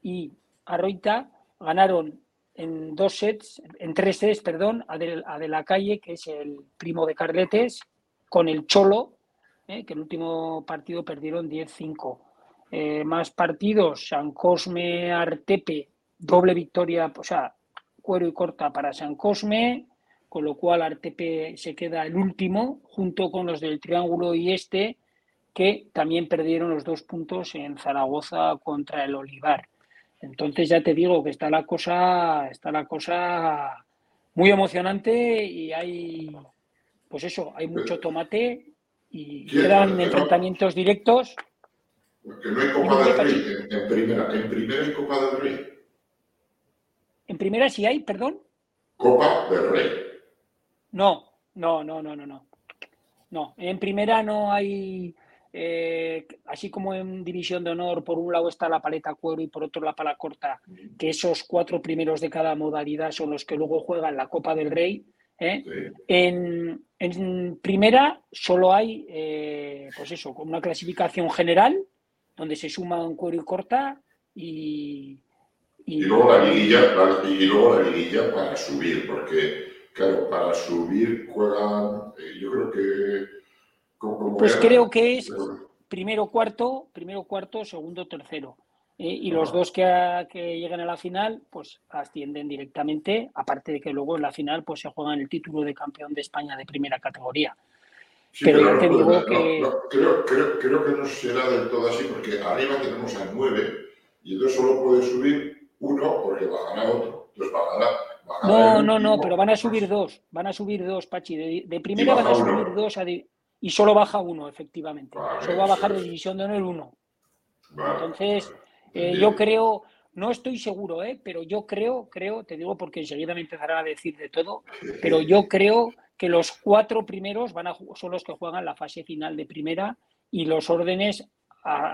y Arroita ganaron en dos sets, en tres sets, perdón, a de, la calle, que es el primo de Carletes, con el Cholo, eh, que el último partido perdieron 10-5. Eh, más partidos, San Cosme, Artepe, doble victoria, o sea, cuero y corta para San Cosme, con lo cual Artepe se queda el último, junto con los del Triángulo y Este, que también perdieron los dos puntos en Zaragoza contra el Olivar. Entonces ya te digo que está la cosa, está la cosa muy emocionante y hay, pues eso, hay mucho tomate y quedan enfrentamientos directos. Porque no hay Copa del Rey en, primera, en primera hay Copa del Rey. En primera sí hay, perdón. Copa del Rey. No, no, no, no, no, no. No, en primera no hay eh, así como en División de Honor, por un lado está la paleta cuero y por otro la pala corta, que esos cuatro primeros de cada modalidad son los que luego juegan la Copa del Rey. ¿eh? En, primera solo hay, eh, pues eso, con una clasificación general, donde se suman cuero y corta y, y, luego la liguilla, y luego la liguilla para subir, porque, claro, para subir juegan, yo creo que pues creo que es primero cuarto, primero cuarto, segundo tercero. Eh, y los dos que, que lleguen a la final, pues ascienden directamente, aparte de que luego en la final pues se juegan el título de campeón de España de primera categoría. pero, yo te digo que... creo, creo, creo, que no será del todo así, porque arriba tenemos a nueve y entonces solo puede subir uno porque bajará otro. Entonces bajará, no, no, no, pero van a subir dos, van a subir dos, Pachi. De, de primera van a subir dos a, y solo baja uno, efectivamente. solo va a bajar de división de honor uno. Entonces, eh, yo creo, no estoy seguro, ¿eh? pero yo creo, creo, te digo porque enseguida me empezarán a decir de todo, pero yo creo que los cuatro primeros van a, son los que juegan la fase final de primera y los órdenes,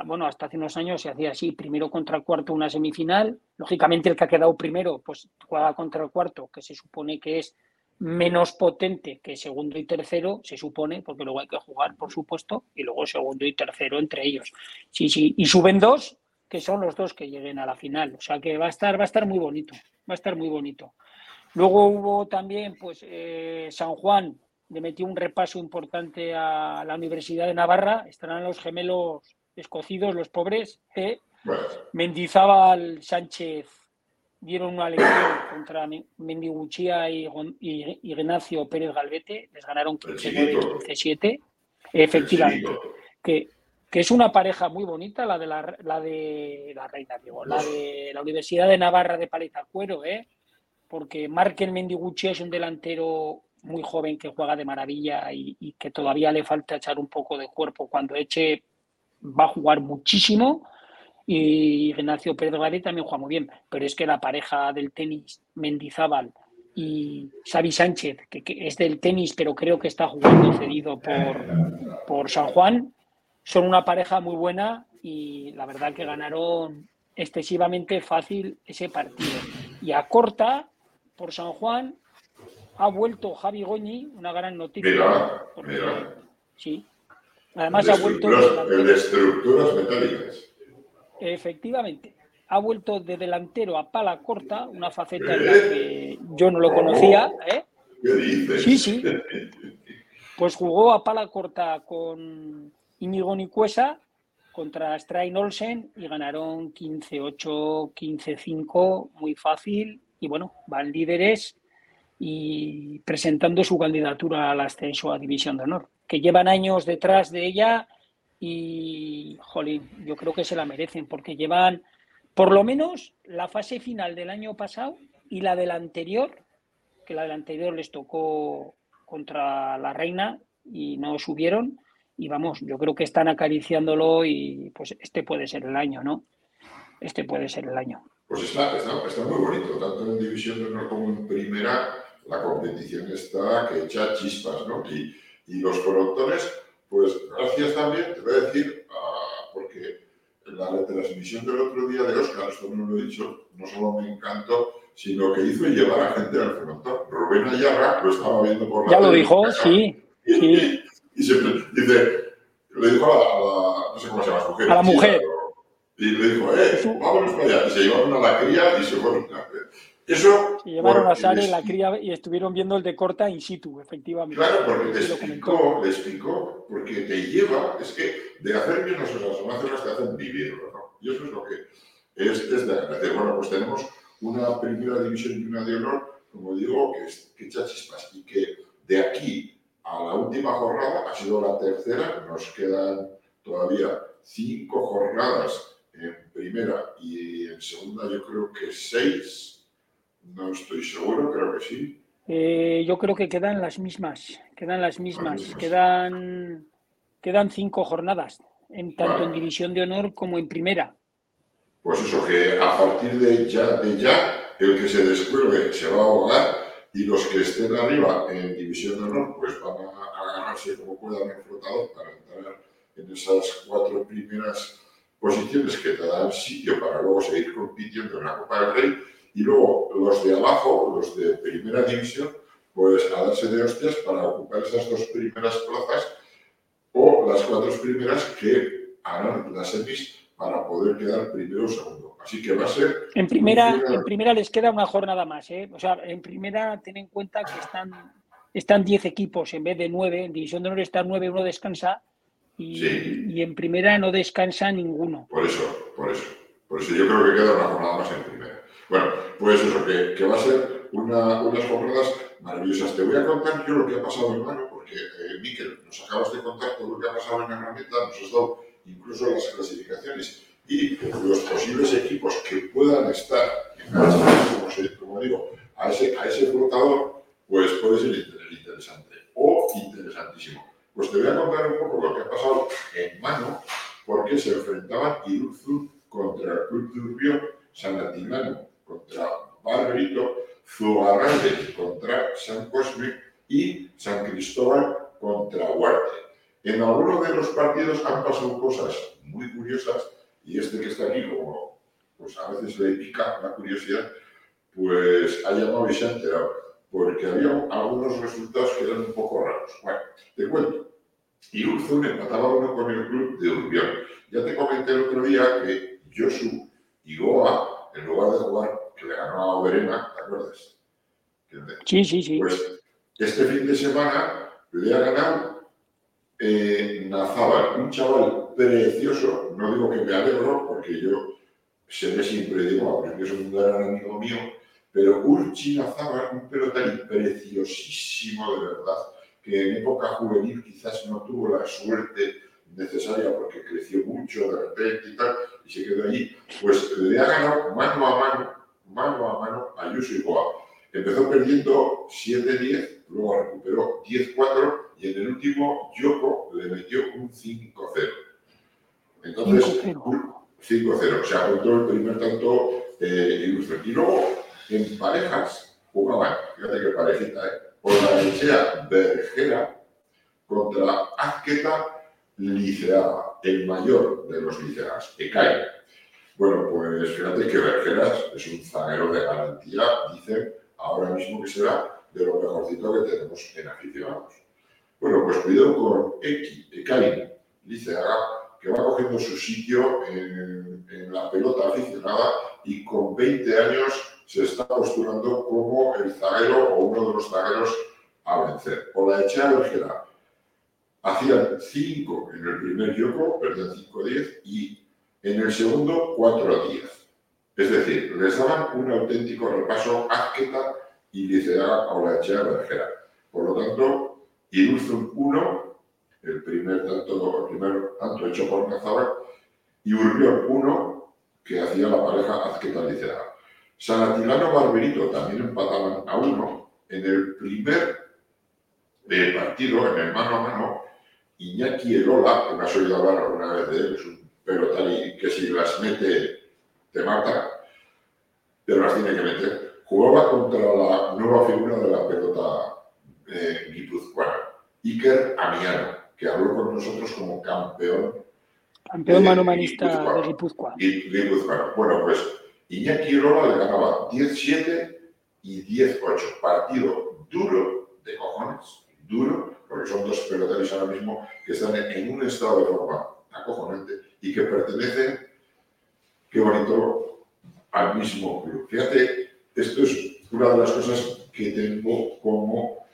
bueno, hasta hace unos años se hacía así, primero contra el cuarto una semifinal, lógicamente el que ha quedado primero pues juega contra el cuarto, que se supone que es menos potente que segundo y tercero, se supone, porque luego hay que jugar, por supuesto, y luego segundo y tercero entre ellos. Sí, sí, y suben dos, que son los dos que lleguen a la final. O sea que va a estar, va a estar muy bonito, va a estar muy bonito. Luego hubo también, pues, eh, San Juan le metió un repaso importante a la Universidad de Navarra. Estarán los gemelos escocidos, los pobres. ¿eh? Mendizábal Sánchez dieron una lección contra Mendiguchía y, Ignacio Pérez Galvete, les ganaron 15-9 15-7. Efectivamente, que, que, es una pareja muy bonita, la de la, la de la Reina, digo, la de la Universidad de Navarra de Cuero, ¿eh? porque Marken Mendiguchía es un delantero muy joven que juega de maravilla y, y que todavía le falta echar un poco de cuerpo. Cuando eche va a jugar muchísimo y Ignacio Pérez Galvete también juega muy bien, pero es que la pareja del tenis, Mendizábal y Xavi Sánchez, que, es del tenis, pero creo que está jugando cedido por, por San Juan, son una pareja muy buena y la verdad que ganaron excesivamente fácil ese partido. Y a corta, por San Juan, ha vuelto Javi Goñi, una gran noticia. Mira, Sí. Además ha vuelto... El de estructuras metálicas. Efectivamente. Ha vuelto de delantero a pala corta, una faceta en la que yo no lo conocía. ¿eh? ¿Qué dices? Sí, sí. Pues jugó a pala corta con Íñigo Nicuesa contra Strain Olsen y ganaron 15-8, 15-5, muy fácil. Y bueno, van líderes y presentando su candidatura al ascenso a División de Honor, que llevan años detrás de ella y, jolín, yo creo que se la merecen porque llevan por lo menos la fase final del año pasado y la del anterior, que la del anterior les tocó contra la Reina y no subieron. Y vamos, yo creo que están acariciándolo y pues este puede ser el año, ¿no? Este puede ser el año. Pues está, está, muy bonito, tanto en División de Honor como en Primera, la competición está que echa chispas, ¿no? Y, y los frontones, pues gracias también, te voy a decir, uh, porque la retransmisión del otro día de Oscar, esto no lo he dicho, no solo me encantó, sino que hizo llevar a gente al frontón. Rubén Ayarra lo estaba viendo por la Ya lo dijo, sí. Y, sí. y, siempre dice, le dijo a la, no sé cómo se llama, mujer. A la mujer. Y le dijo, eh, vámonos para allá. Y se llevaron a la cría y se fueron. Eso. Y llevaron a Sare la cría y estuvieron viendo el de corta in situ, efectivamente. Claro, porque te explicó, te explicó, porque te lleva, es que de hacer bien las cosas, te hacen vivirlo, ¿no? Y eso es lo que es, es de agradecer. Bueno, pues tenemos una primera división y una de honor, como digo, que, es, que echa chispas y que de aquí a la última jornada ha sido la tercera, nos quedan todavía cinco jornadas en primera y en segunda yo creo que seis, no estoy seguro, creo que sí. Eh, yo creo que quedan las mismas, quedan las mismas, quedan, quedan cinco jornadas, en, tanto en división de honor como en primera. Pues eso, que a partir de ya, de ya, el que se descuelgue se va a ahogar y los que estén arriba en división de honor, pues van a agarrarse como puedan el flotador para entrar en esas cuatro primeras posiciones que te dan sitio para luego seguir compitiendo en la Copa del Rey. Y luego los de abajo, los de primera división, pues a darse de hostias para ocupar esas dos primeras plazas o las cuatro primeras que harán las semis para poder quedar primero o segundo. Así que va a ser... En primera, en primera les queda una jornada más. ¿eh? O sea, en primera ten en cuenta que están están 10 equipos en vez de 9. En División de Honor están 9, uno descansa y, en primera no descansa ninguno. Por eso, por eso. Por eso yo creo que queda una jornada más en primera. Bueno, pues eso, que, va a ser una, unas jornadas maravillosas. Te voy a contar yo lo que ha pasado en mano, porque, eh, Miquel, nos acabas de contar todo lo que ha pasado en la herramienta, nos has dado incluso las clasificaciones y los posibles equipos que puedan estar en como, digo, a ese, a ese flotador, pues puede ser interesante o interesantísimo. Pues te voy a contar un poco lo que ha pasado en mano, porque se enfrentaban Iruzú contra el Club Turbio, San Latinano contra Barberito, Zugarralde contra San Cosme y San Cristóbal contra Huarte. En algunos de los partidos han pasado cosas muy curiosas y este que está aquí, como pues a veces le pica la curiosidad, pues ha llamado y se ha enterado porque había algunos resultados que eran un poco raros. Bueno, te cuento. Y Urzun empataba uno con el club de Urbión. Ya te comenté el otro día que Josu y Goa, en lugar de jugar, que le ganó a Oberena, ¿te acuerdas? Sí, sí, sí. Pues este fin de semana le ha ganado eh, Nazábal, un chaval precioso, no digo que me alegro, porque yo se ve siempre digo, porque es un gran amigo mío, pero Urchi Nazábal, un pelotario preciosísimo de verdad, que en época juvenil quizás no tuvo la suerte necesaria porque creció mucho de repente y tal, y se quedó allí, pues le ha ganado mano a mano, mano a mano a Yusu y Goa. Empezó perdiendo 7-10, luego recuperó 10-4 y en el último Yoko le metió un 5-0. Entonces, 5-0, o sea, contó el primer tanto eh, ilustre. Y luego en parejas jugaban, fíjate qué parejita, ¿eh? por la lechea Bergera contra Azqueta Liceaga, el mayor de los liceagas, ECAI. Bueno, pues fíjate que Vergeras es un zaguero de garantía, dicen ahora mismo que será de lo mejorcito que tenemos en aficionados. Bueno, pues cuidado con Eki, Liceaga, que va cogiendo su sitio en, la pelota aficionada y con 20 años se está postulando como el zaguero o uno de los zagueros a vencer. O la Echea Vergera hacían 5 en el primer Yoko, perdón, 5 a 10, y en el segundo 4 a 10. Es decir, les daban un auténtico repaso Azqueta y Liceaga o la Echea Vergera. Por lo tanto, Ilustrum 1, el primer tanto, el primer tanto hecho por Cazabal, y Urbión 1, que hacía la pareja Azqueta Liceaga. Sanatilano Barberito también empataban a uno en el primer eh, partido, en el mano a mano, Iñaki Erola, que me has oído hablar alguna vez de él, es un pelotari que si las mete te mata, pero las tiene que meter. Jugaba contra la nueva figura de la pelota eh, guipuzcoana, Iker Amiano, que habló con nosotros como campeón. Campeón manomanista de Guipúzcoa. Guipuzcoano. Bueno, pues Iñaki Rola le ganaba 10-7 y 10-8. Partido duro de cojones, duro, porque son dos peloteros ahora mismo que están en un estado de forma acojonante y que pertenecen, qué bonito, al mismo club. Fíjate, esto es una de las cosas que tengo como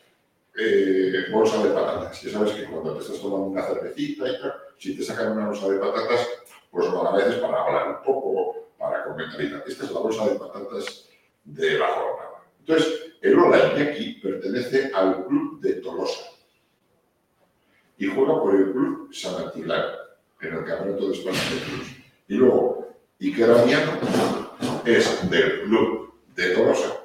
eh, bolsa de patatas. Ya sabes que cuando te estás tomando una cervecita y tal, si te sacan una bolsa de patatas, pues lo a veces para hablar un poco, para comentar y tal. Esta es la bolsa de patatas de la jornada. Entonces, el Ola Iñaki pertenece al club de Tolosa y juega por el club San Atilán, en el Campeonato de España de Clubs. Y luego, Iker Amiano es del club de Tolosa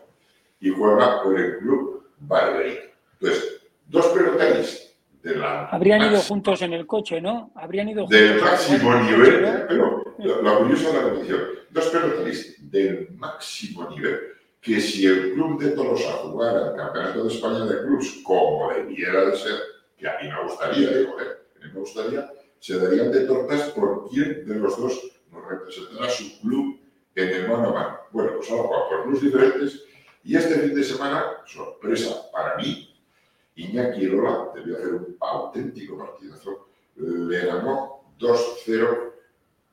y juega por el club Barberito. Entonces, dos pelotaris de la. Habrían ido juntos en el coche, ¿no? Habrían ido juntos. Del máximo nivel, pero lo curioso de la competición, dos pelotaris del máximo nivel, que si el club de Tolosa jugara el Campeonato de España de Clubs como debiera de ser, que a mí me gustaría, ¿eh? Me gustaría, se darían de tortas por quién de los dos nos representará su club en el mano a mano. Bueno, pues ahora por clubes diferentes. Y este fin de semana, sorpresa para mí, Iñaki Lola debió hacer un auténtico partidazo. Le ganó 2-0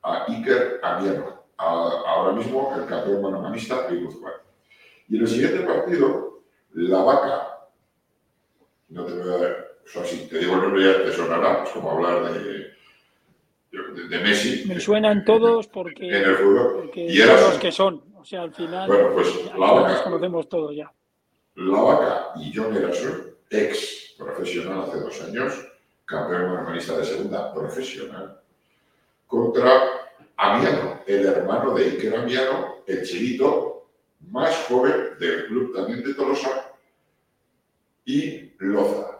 a Iker Amiano, ahora mismo el campeón manomanista Guipúzcoa. Y en el siguiente partido, la vaca, no te voy a ver, o sea, si te digo el nombre ya te sonará, es como hablar de, de, Messi. Me suenan todos porque, en el fútbol. porque y son los que son. O sea, al final, bueno, pues, la vaca, los conocemos todos ya. La vaca y John Erason ex profesional hace dos años, campeón normalista de segunda profesional, contra Amiano, el hermano de Iker Amiano, el chilito más joven del club también de Tolosa, y Loza,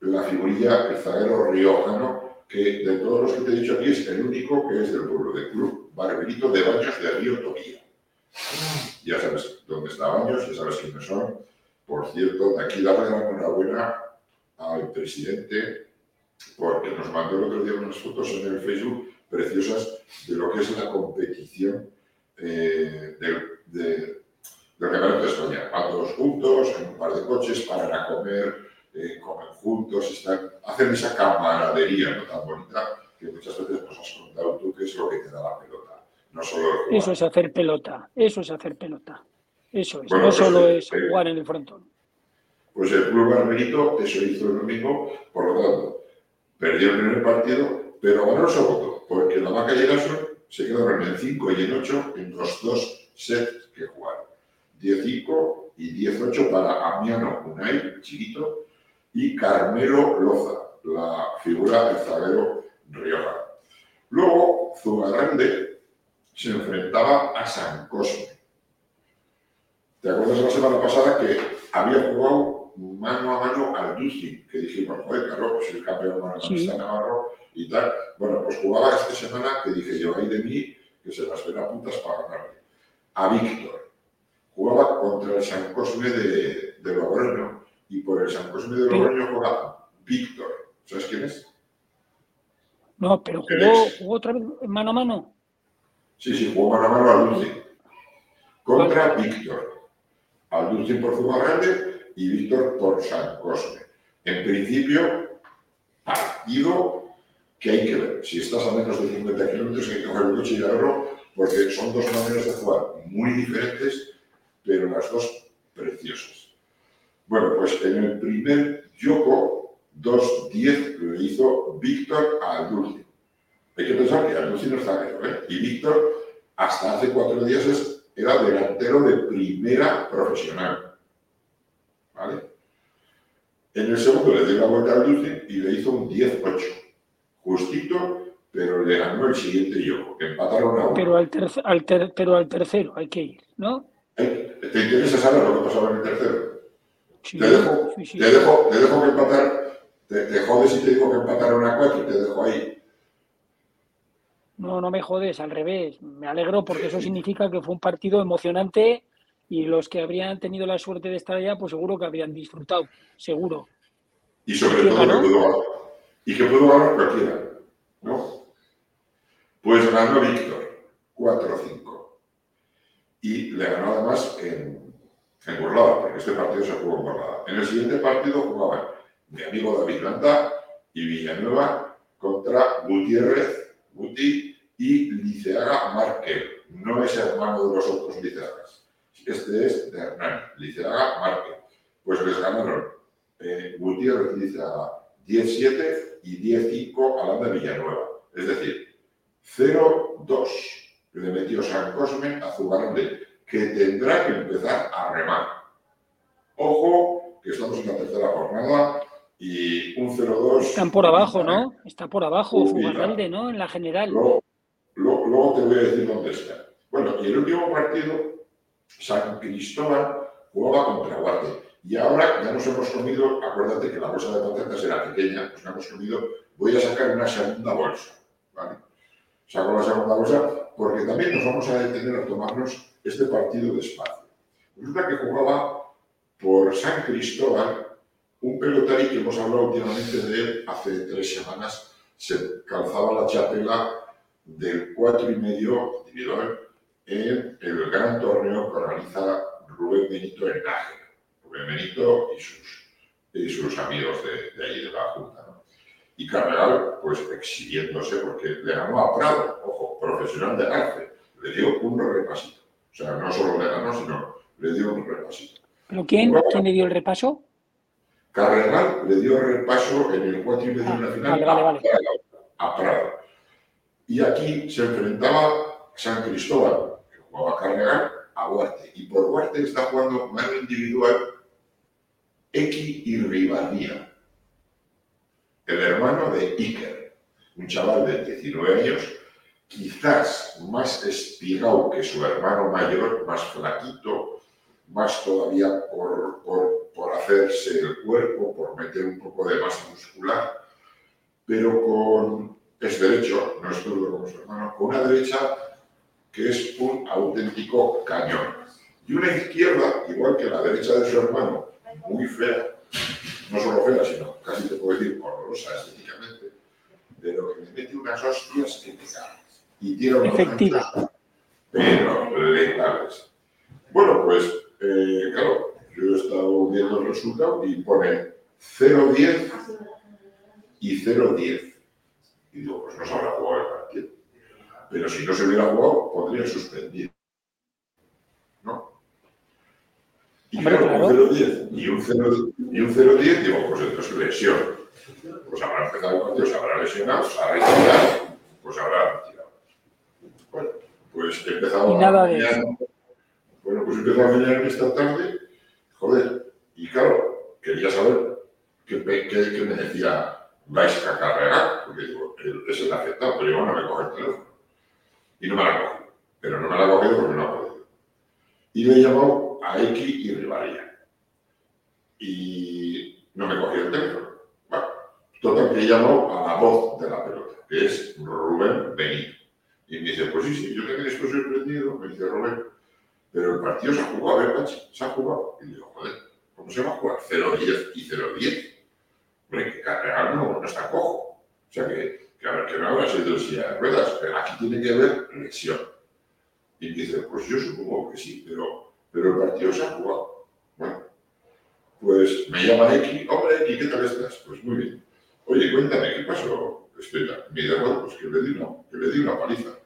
la figurilla, el zaguero riojano, que de todos los que te he dicho aquí es el único que es del pueblo del club Barberito de Baños de Río Tobía. Ya sabes dónde está Baños, ya sabes quiénes son, por cierto, de aquí darle la enhorabuena al presidente porque nos mandó el otro día unas fotos en el Facebook preciosas de lo que es la competición eh, del, de, Campeonato de España. Van todos juntos, en un par de coches, paran a comer, eh, comen juntos, están, hacen esa camaradería ¿no? tan bonita que muchas veces nos has contado tú que es lo que te da la pelota. No solo Eso es hacer pelota, eso es hacer pelota. Eso es, no pues, solo eh, es jugar en el frontón. Pues el Club Barberito eso hizo el domingo, por lo tanto, perdió el primer partido, pero ganó el segundo, porque la vaca y el aso se quedaron en 5 y en 8 en los dos sets que jugaron. 15 y 18 para Amiano Unai, chiquito, y Carmelo Loza, la figura del zaguero Rioja. Luego, Zugarrande se enfrentaba a San Cosme. ¿Te acuerdas la semana pasada que había jugado mano a mano al Duci? Que dijimos, joder, claro, pues el campeón mano sí. Navarro y tal. Bueno, pues jugaba esta semana que dije yo, ahí de mí, que se las ven a puntas para ganarle. A Víctor. Jugaba contra el San Cosme de, de Logroño y por el San Cosme de Logroño jugaba Víctor. ¿Sabes quién es? No, pero jugó, jugó otra vez mano a mano. Sí, sí, jugó mano a mano al Dulce. Contra Víctor. Al Dulce por Zugarralde y Víctor por San Cosme. En principio, partido que hay que ver. Si estás a menos de 50 kilómetros, hay que coger el coche y verlo, porque son dos maneras de jugar muy diferentes, pero las dos preciosas. Bueno, pues en el primer Yoko, 2-10 lo hizo Víctor al Dulce. Hay que pensar que al Dulce no está claro, ¿eh? Y Víctor, hasta hace cuatro días, era delantero de primera profesional. ¿Vale? En el segundo le dio la vuelta al Dulce y le hizo un 10-8. Justito, pero le ganó el siguiente Yoko. Empataron a uno. Pero al, pero al tercero hay que ir, ¿no? ¿Te interesa saber lo que pasaba en el tercero? Te, dejo, te, dejo, te dejo que empatar, te, te, jodes y te digo que empataron a cuatro y te dejo ahí. No, no me jodes, al revés. Me alegro porque eso significa que fue un partido emocionante y los que habrían tenido la suerte de estar allá, pues seguro que habrían disfrutado, seguro. Y sobre todo que pudo ganar. Y que pudo ganar cualquiera, ¿no? Pues ganó Víctor, 4-5. Y le ganó además en en Burlada, porque este partido se jugó en Burlada. En el siguiente partido jugaban mi amigo David Landa y Villanueva contra Gutiérrez, Guti y Liceaga Markel. No es hermano de los otros Liceagas. Este es de Hernán, Liceaga Markel. Pues les ganaron eh, Gutiérrez Liceaga 10-7 y 10-5 a Landa Villanueva. Es decir, 0-2 le metió San Cosme a Zugarrande que tendrá que empezar a remar. Ojo, que estamos en la tercera jornada y un 0-2. Están por abajo, ¿no? Está por abajo, Fugarralde, ¿no? En la general. Luego, luego, te voy a decir dónde está. Bueno, y el último partido, San Cristóbal jugaba contra Guarte. Y ahora ya nos hemos comido, acuérdate que la bolsa de patatas era pequeña, nos hemos comido, voy a sacar una segunda bolsa. ¿vale? Saco la segunda bolsa porque también nos vamos a detener a tomarnos este partido despacio. Resulta que jugaba por San Cristóbal un pelotarí que hemos hablado últimamente de él hace tres semanas. Se calzaba la chapela del cuatro y medio en el gran torneo que organiza Rubén Benito en Nájera. Rubén Benito y sus, y sus amigos de, de ahí de la Junta. ¿no? Y Carregal, pues exhibiéndose, porque le ganó a Prado, ojo, profesional de arte, le dio un repasito. O sea, no solo le ganó, sino le dio un repasito. ¿Pero quién, ¿quién le dio el repaso? Carregal le dio repaso en el cuatro y medio de la final vale, vale, a, Prado, Y aquí se enfrentaba San Cristóbal, que jugaba Carregal, a Huarte. Y por Huarte está jugando mano individual X y Rivadía, el hermano de Iker, un chaval de 19 años quizás más espigado que su hermano mayor, más flaquito, más todavía por, hacerse el cuerpo, por meter un poco de masa muscular, pero con, es derecho, no es duro como su hermano, con una derecha que es un auténtico cañón. Y una izquierda, igual que la derecha de su hermano, muy fea, no solo fea, sino casi te puedo decir horrorosa estéticamente, pero que le mete unas hostias que te cagan y tiene Efectiva. pero letales. Bueno, pues, eh, claro, yo he estado viendo el resultado y pone 0-10 y 0-10. Y digo, pues no se habrá jugado el partido. Pero si no se hubiera jugado, podría suspender. ¿No? Y claro, un 0-10 y un 0-10, digo, pues entonces lesión. Pues habrá empezado el partido, se habrá lesionado, se habrá retirado, pues habrá pues empezaba y nada de eso. Bueno, pues empezó a mañana esta tarde, joder, y claro, quería saber qué, qué, qué me decía vais a carregar, porque digo, es el afectado, pero yo no me coge el teléfono. Y no me la coge, pero no me la cogido porque no ha podido. Y le he llamado a X y Rivaría. Y no me cogió el teléfono. Bueno, total que he llamado a la voz de la pelota, que es Rubén Benito. Y me dice, pues sí, sí, yo también estoy sorprendido, me dice Robert, pero el partido se ha jugado, a ver, Pachi, se ha jugado. Y digo, joder, ¿cómo se va a jugar? 0-10 y 0-10. Hombre, que Carregal no, no está cojo. O sea que, que a ver, que no habrá sido silla de ruedas, pero aquí tiene que haber lesión. Y dice, pues yo supongo que sí, pero, pero el partido se ha jugado. Bueno, pues me llama X, hombre X, ¿qué tal estás? Pues muy bien. Oye, cuéntame, ¿qué pasó? Espera, me dice, bueno, pues que le di una, que le di una paliza.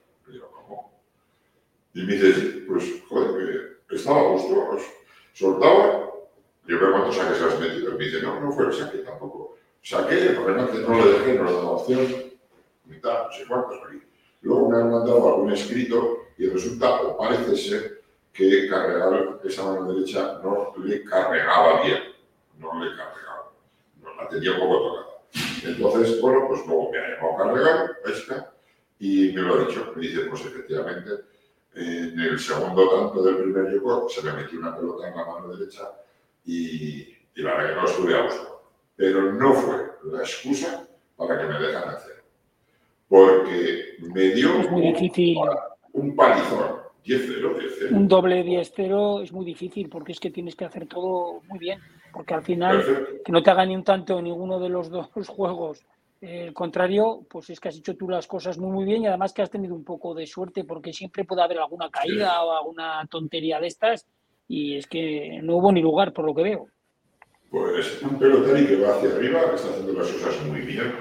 Y me dice, pues, joder, estaba a gusto, soltaba, yo veo cuántos saques has metido. Y me dice, no, no fue el saque tampoco. Saqué, que no le dejé, no le daba opción, mitad, no sé cuántos aquí. Luego me han mandado algún escrito y resulta, o parece ser, que cargar esa mano derecha no le cargaba bien, no le cargaba, no la tenía un poco tocada. Entonces, bueno, pues luego me ha llamado a cargar, pesca, y me lo ha dicho. Me dice, pues efectivamente, en el segundo tanto del primer yugo se me metió una pelota en la mano derecha y, y la verdad que no estuve a gusto. Pero no fue la excusa para que me dejan hacer. Porque me dio Es muy difícil. un palizón. 10-0, 10-0. Un doble 10-0 es muy difícil porque es que tienes que hacer todo muy bien. Porque al final, Perfecto. que no te haga ni un tanto en ninguno de los dos juegos. El contrario, pues es que has hecho tú las cosas muy, muy bien y además que has tenido un poco de suerte porque siempre puede haber alguna caída o alguna tontería de estas y es que no hubo ni lugar por lo que veo. Pues un pelotari que va hacia arriba, que está haciendo las cosas muy bien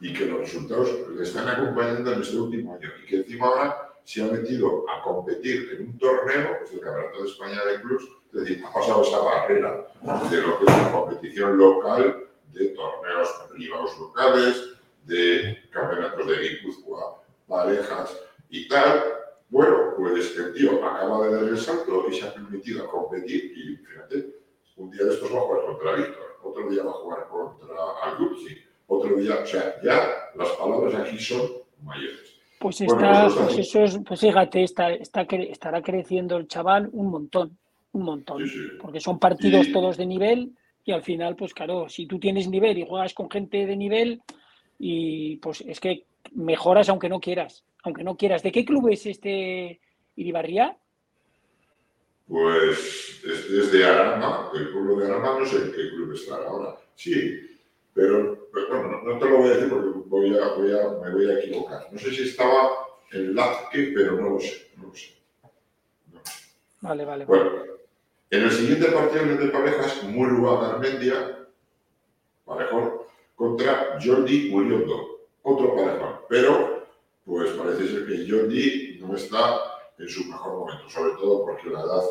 y que los resultados le están acompañando en este último año y que encima ahora se ha metido a competir en un torneo, es el Campeonato de España de Clubs, es decir, ha pasado esa barrera de lo que es la competición local, de torneos privados locales, de campeonatos de Guipúzcoa, parejas y tal. Bueno, pues el tío acaba de dar el salto y se ha permitido competir y fíjate, un día de estos va a jugar contra Víctor, otro día va a jugar contra Algupsi, otro día, o sea, ya las palabras aquí son mayores. Pues Bueno, está, eso pues eso es, pues fíjate, está, está, estará creciendo el chaval un montón, un montón. Sí, sí. Porque son partidos Y- todos de nivel y al final, pues claro, si tú tienes nivel y juegas con gente de nivel, y pues es que mejoras aunque no quieras, aunque no quieras. ¿De qué club es este Iribarría? Pues es desde Arama, el pueblo de Arama, no sé en qué club está ahora. Sí, pero, pero bueno, no, no te lo voy a decir porque voy a, voy a, me voy a equivocar. No sé si estaba en Lazque, pero no lo sé, no lo sé. No lo sé. Vale, vale. Bueno, en el siguiente partido de parejas, Murua Garmendia, parejón, contra Jordi Uriondo, otro parejón. Pero, pues parece ser que Jordi no está en su mejor momento, sobre todo porque la edad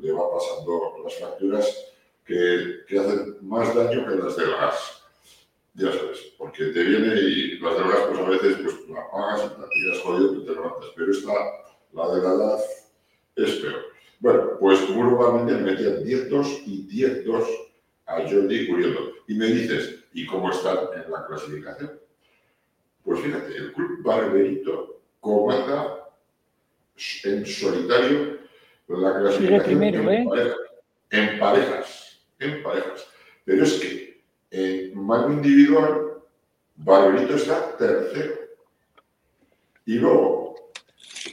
le va pasando las facturas que, hacen más daño que las del gas. Ya sabes, porque te viene y las del gas, pues a veces pues, la pagas y te tiras jodido y te levantas, pero esta, la de la edad, es peor. Bueno, pues Urbanamente le metían 10-2 y 10-2 a Jordi Curioso. Y me dices, ¿y cómo están en la clasificación? Pues fíjate, el club Barberito comanda en solitario la clasificación primero, en, ¿eh? parejas, en parejas, en parejas. Pero es que en mano individual, Barberito está tercero. Y luego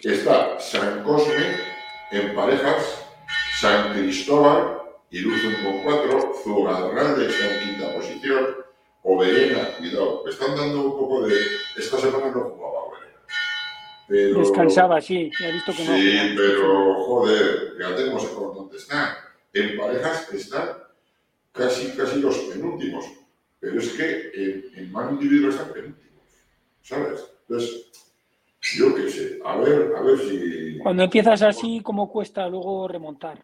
está San Cosme en parejas, San Cristóbal, Iruzum con cuatro, Zugarralde está en quinta posición, Oberena, cuidado, me están dando un poco de... Esta semana no jugaba Oberena. Pero... Descansaba, sí, ya he visto que no. Sí, pero joder, fíjate cómo se por dónde están. En parejas están casi, casi los penúltimos. Pero es que en, en mano individual están penúltimos. ¿Sabes? Entonces, yo qué sé, a ver, a ver si. Cuando empiezas así, ¿cómo cuesta luego remontar?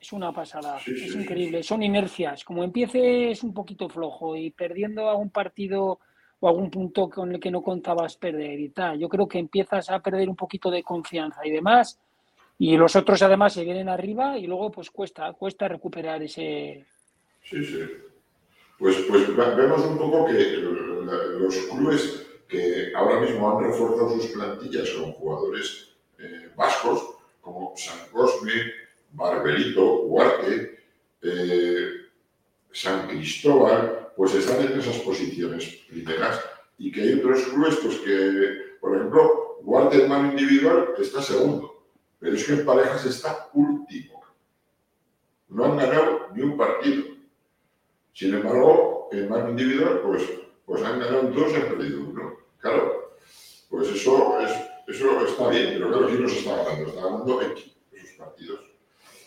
Es una pasada, Sí, es sí. increíble. Son inercias. Como empieces un poquito flojo y perdiendo algún partido o algún punto con el que no contabas perder y tal, yo creo que empiezas a perder un poquito de confianza y demás. Y los otros además se vienen arriba y luego pues cuesta, cuesta recuperar ese... Sí, sí. Pues, pues ve- vemos un poco que los clubes que ahora mismo han reforzado sus plantillas con jugadores eh, vascos, como San Cosme, Barberito, Huarte, eh, San Cristóbal, pues están en esas posiciones primeras y que hay otros clubes que, por ejemplo, Huarte en mano individual está segundo, pero es que en parejas está último. No han ganado ni un partido. Sin embargo, en mano individual, pues, pues han ganado dos y han perdido uno. Claro, pues eso, es, eso está bien, pero claro, ¿quién nos está ganando? Está ganando X esos partidos.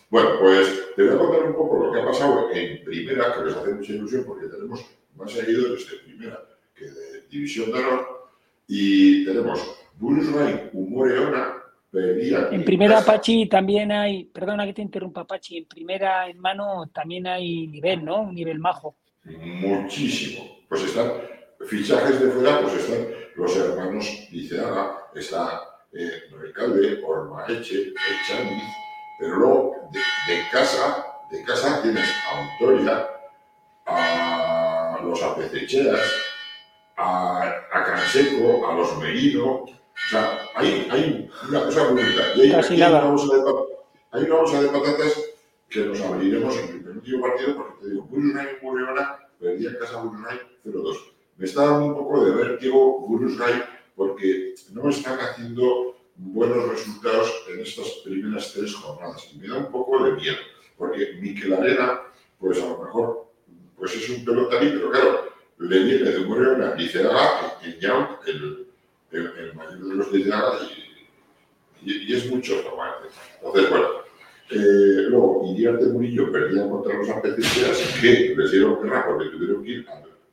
Bueno, pues te voy a contar un poco lo que ha pasado en primera, que les hace mucha ilusión porque tenemos más seguidores de primera que de división de honor. Y tenemos Bulls Rain, Humoreona, perdía. En primera, Pachi, también hay, perdona que te interrumpa, Pachi, en primera, en mano, también hay nivel, ¿no? Un nivel majo. Muchísimo. Pues están fichajes de fuera, pues están los hermanos Liceaga, está eh, Recalde, Ormaeche, Chaniz, pero luego de, casa, de casa tienes a Autoria, a los Apececheras, a, a Canseco, a los Merino. O sea, hay, hay una cosa bonita. Y hay, Casi hay nada. una, bolsa de, hay una bolsa de patatas que nos abriremos en el penúltimo partido porque te digo, Burusnay y Murriona perdí en casa Burusnay 0-2. Me está dando un poco de vértigo Burusnay porque no están haciendo buenos resultados en estas primeras tres jornadas. Y me da un poco de miedo, porque Miquel Arena, pues a lo mejor, pues es un pelotarí, pero claro, le viene de Murriona a Liceaga, en Young, el, el, mayor de los Liceaga, y, y, es mucho tomate. Entonces, bueno, eh, luego, Iriarte Murillo perdía contra los apetecidas que les dieron guerra porque tuvieron que ir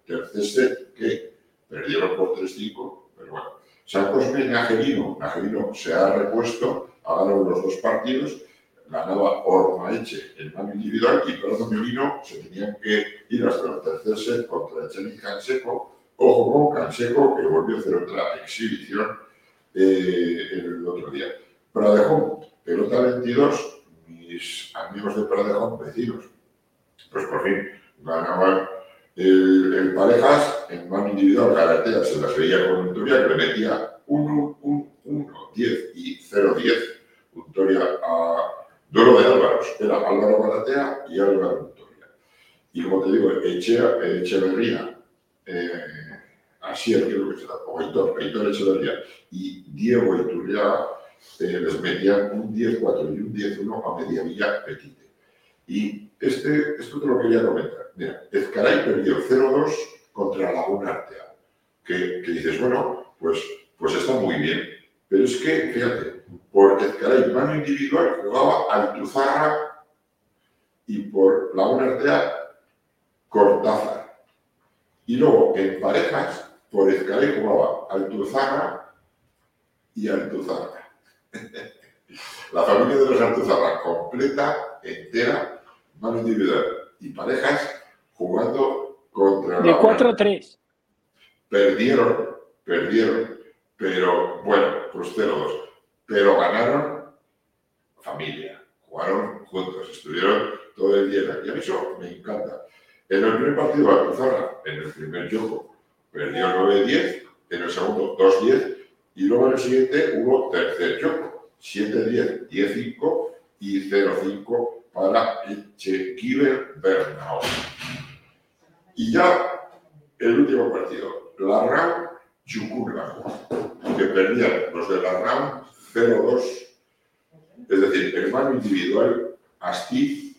al tercer set que perdieron por 3-5, pero bueno. San Cosme Nagelino, Nagelino se ha repuesto, ha ganado los dos partidos, ganaba Ormaeche en mano individual y Prado Melino se tenían que ir hasta el tercer set contra Echeniz Canseco, ojo con Canseco que volvió a hacer otra exhibición eh, el otro día. Pradejón, pelota 22, mis amigos de Pradejón, vecinos, pues por fin ganaban el, el parejas en mano individual, Galatea se las veía con Victoria, que le metía 1, 1, 1, 10 y 0, 10. Victoria a duelo de Álvaros, era Álvaro Galatea y Álvaro Victoria. Y como te digo, Echea, Echeverría, eh, Asier, creo que será, o Aitor, Aitor Echeverría y Diego Iturriaga eh, les metían un 10-4 y un 10-1 a Mediavilla Petite. Y este, esto te lo quería comentar. Mira, Ezcaray perdió 0-2 contra Laguna Artea. Que, dices, bueno, pues, pues está muy bien. Pero es que, fíjate, por Ezcaray, mano individual, jugaba Altuzarra y por Laguna Artea, Cortázar. Y luego, en parejas, por Ezcaray jugaba Altuzarra y Altuzarra. La familia de los Altuzarra completa, entera, mano individual y parejas jugando contra De la 4-3. Perdieron, perdieron, pero bueno, pues 0-2. Pero ganaron familia, jugaron juntos, estuvieron todo el día aquí. A mí eso me encanta. En el primer partido, Altuzarra, en el primer juego, perdió 9-10, en el segundo 2-10, y luego en el siguiente hubo tercer juego, 7-10, 10-5 y 0-5 para Echequiber Bernao. Y ya el último partido, la RAM Chucurga, que perdían los de la RAM 0-2, es decir, el mano individual, Astiz,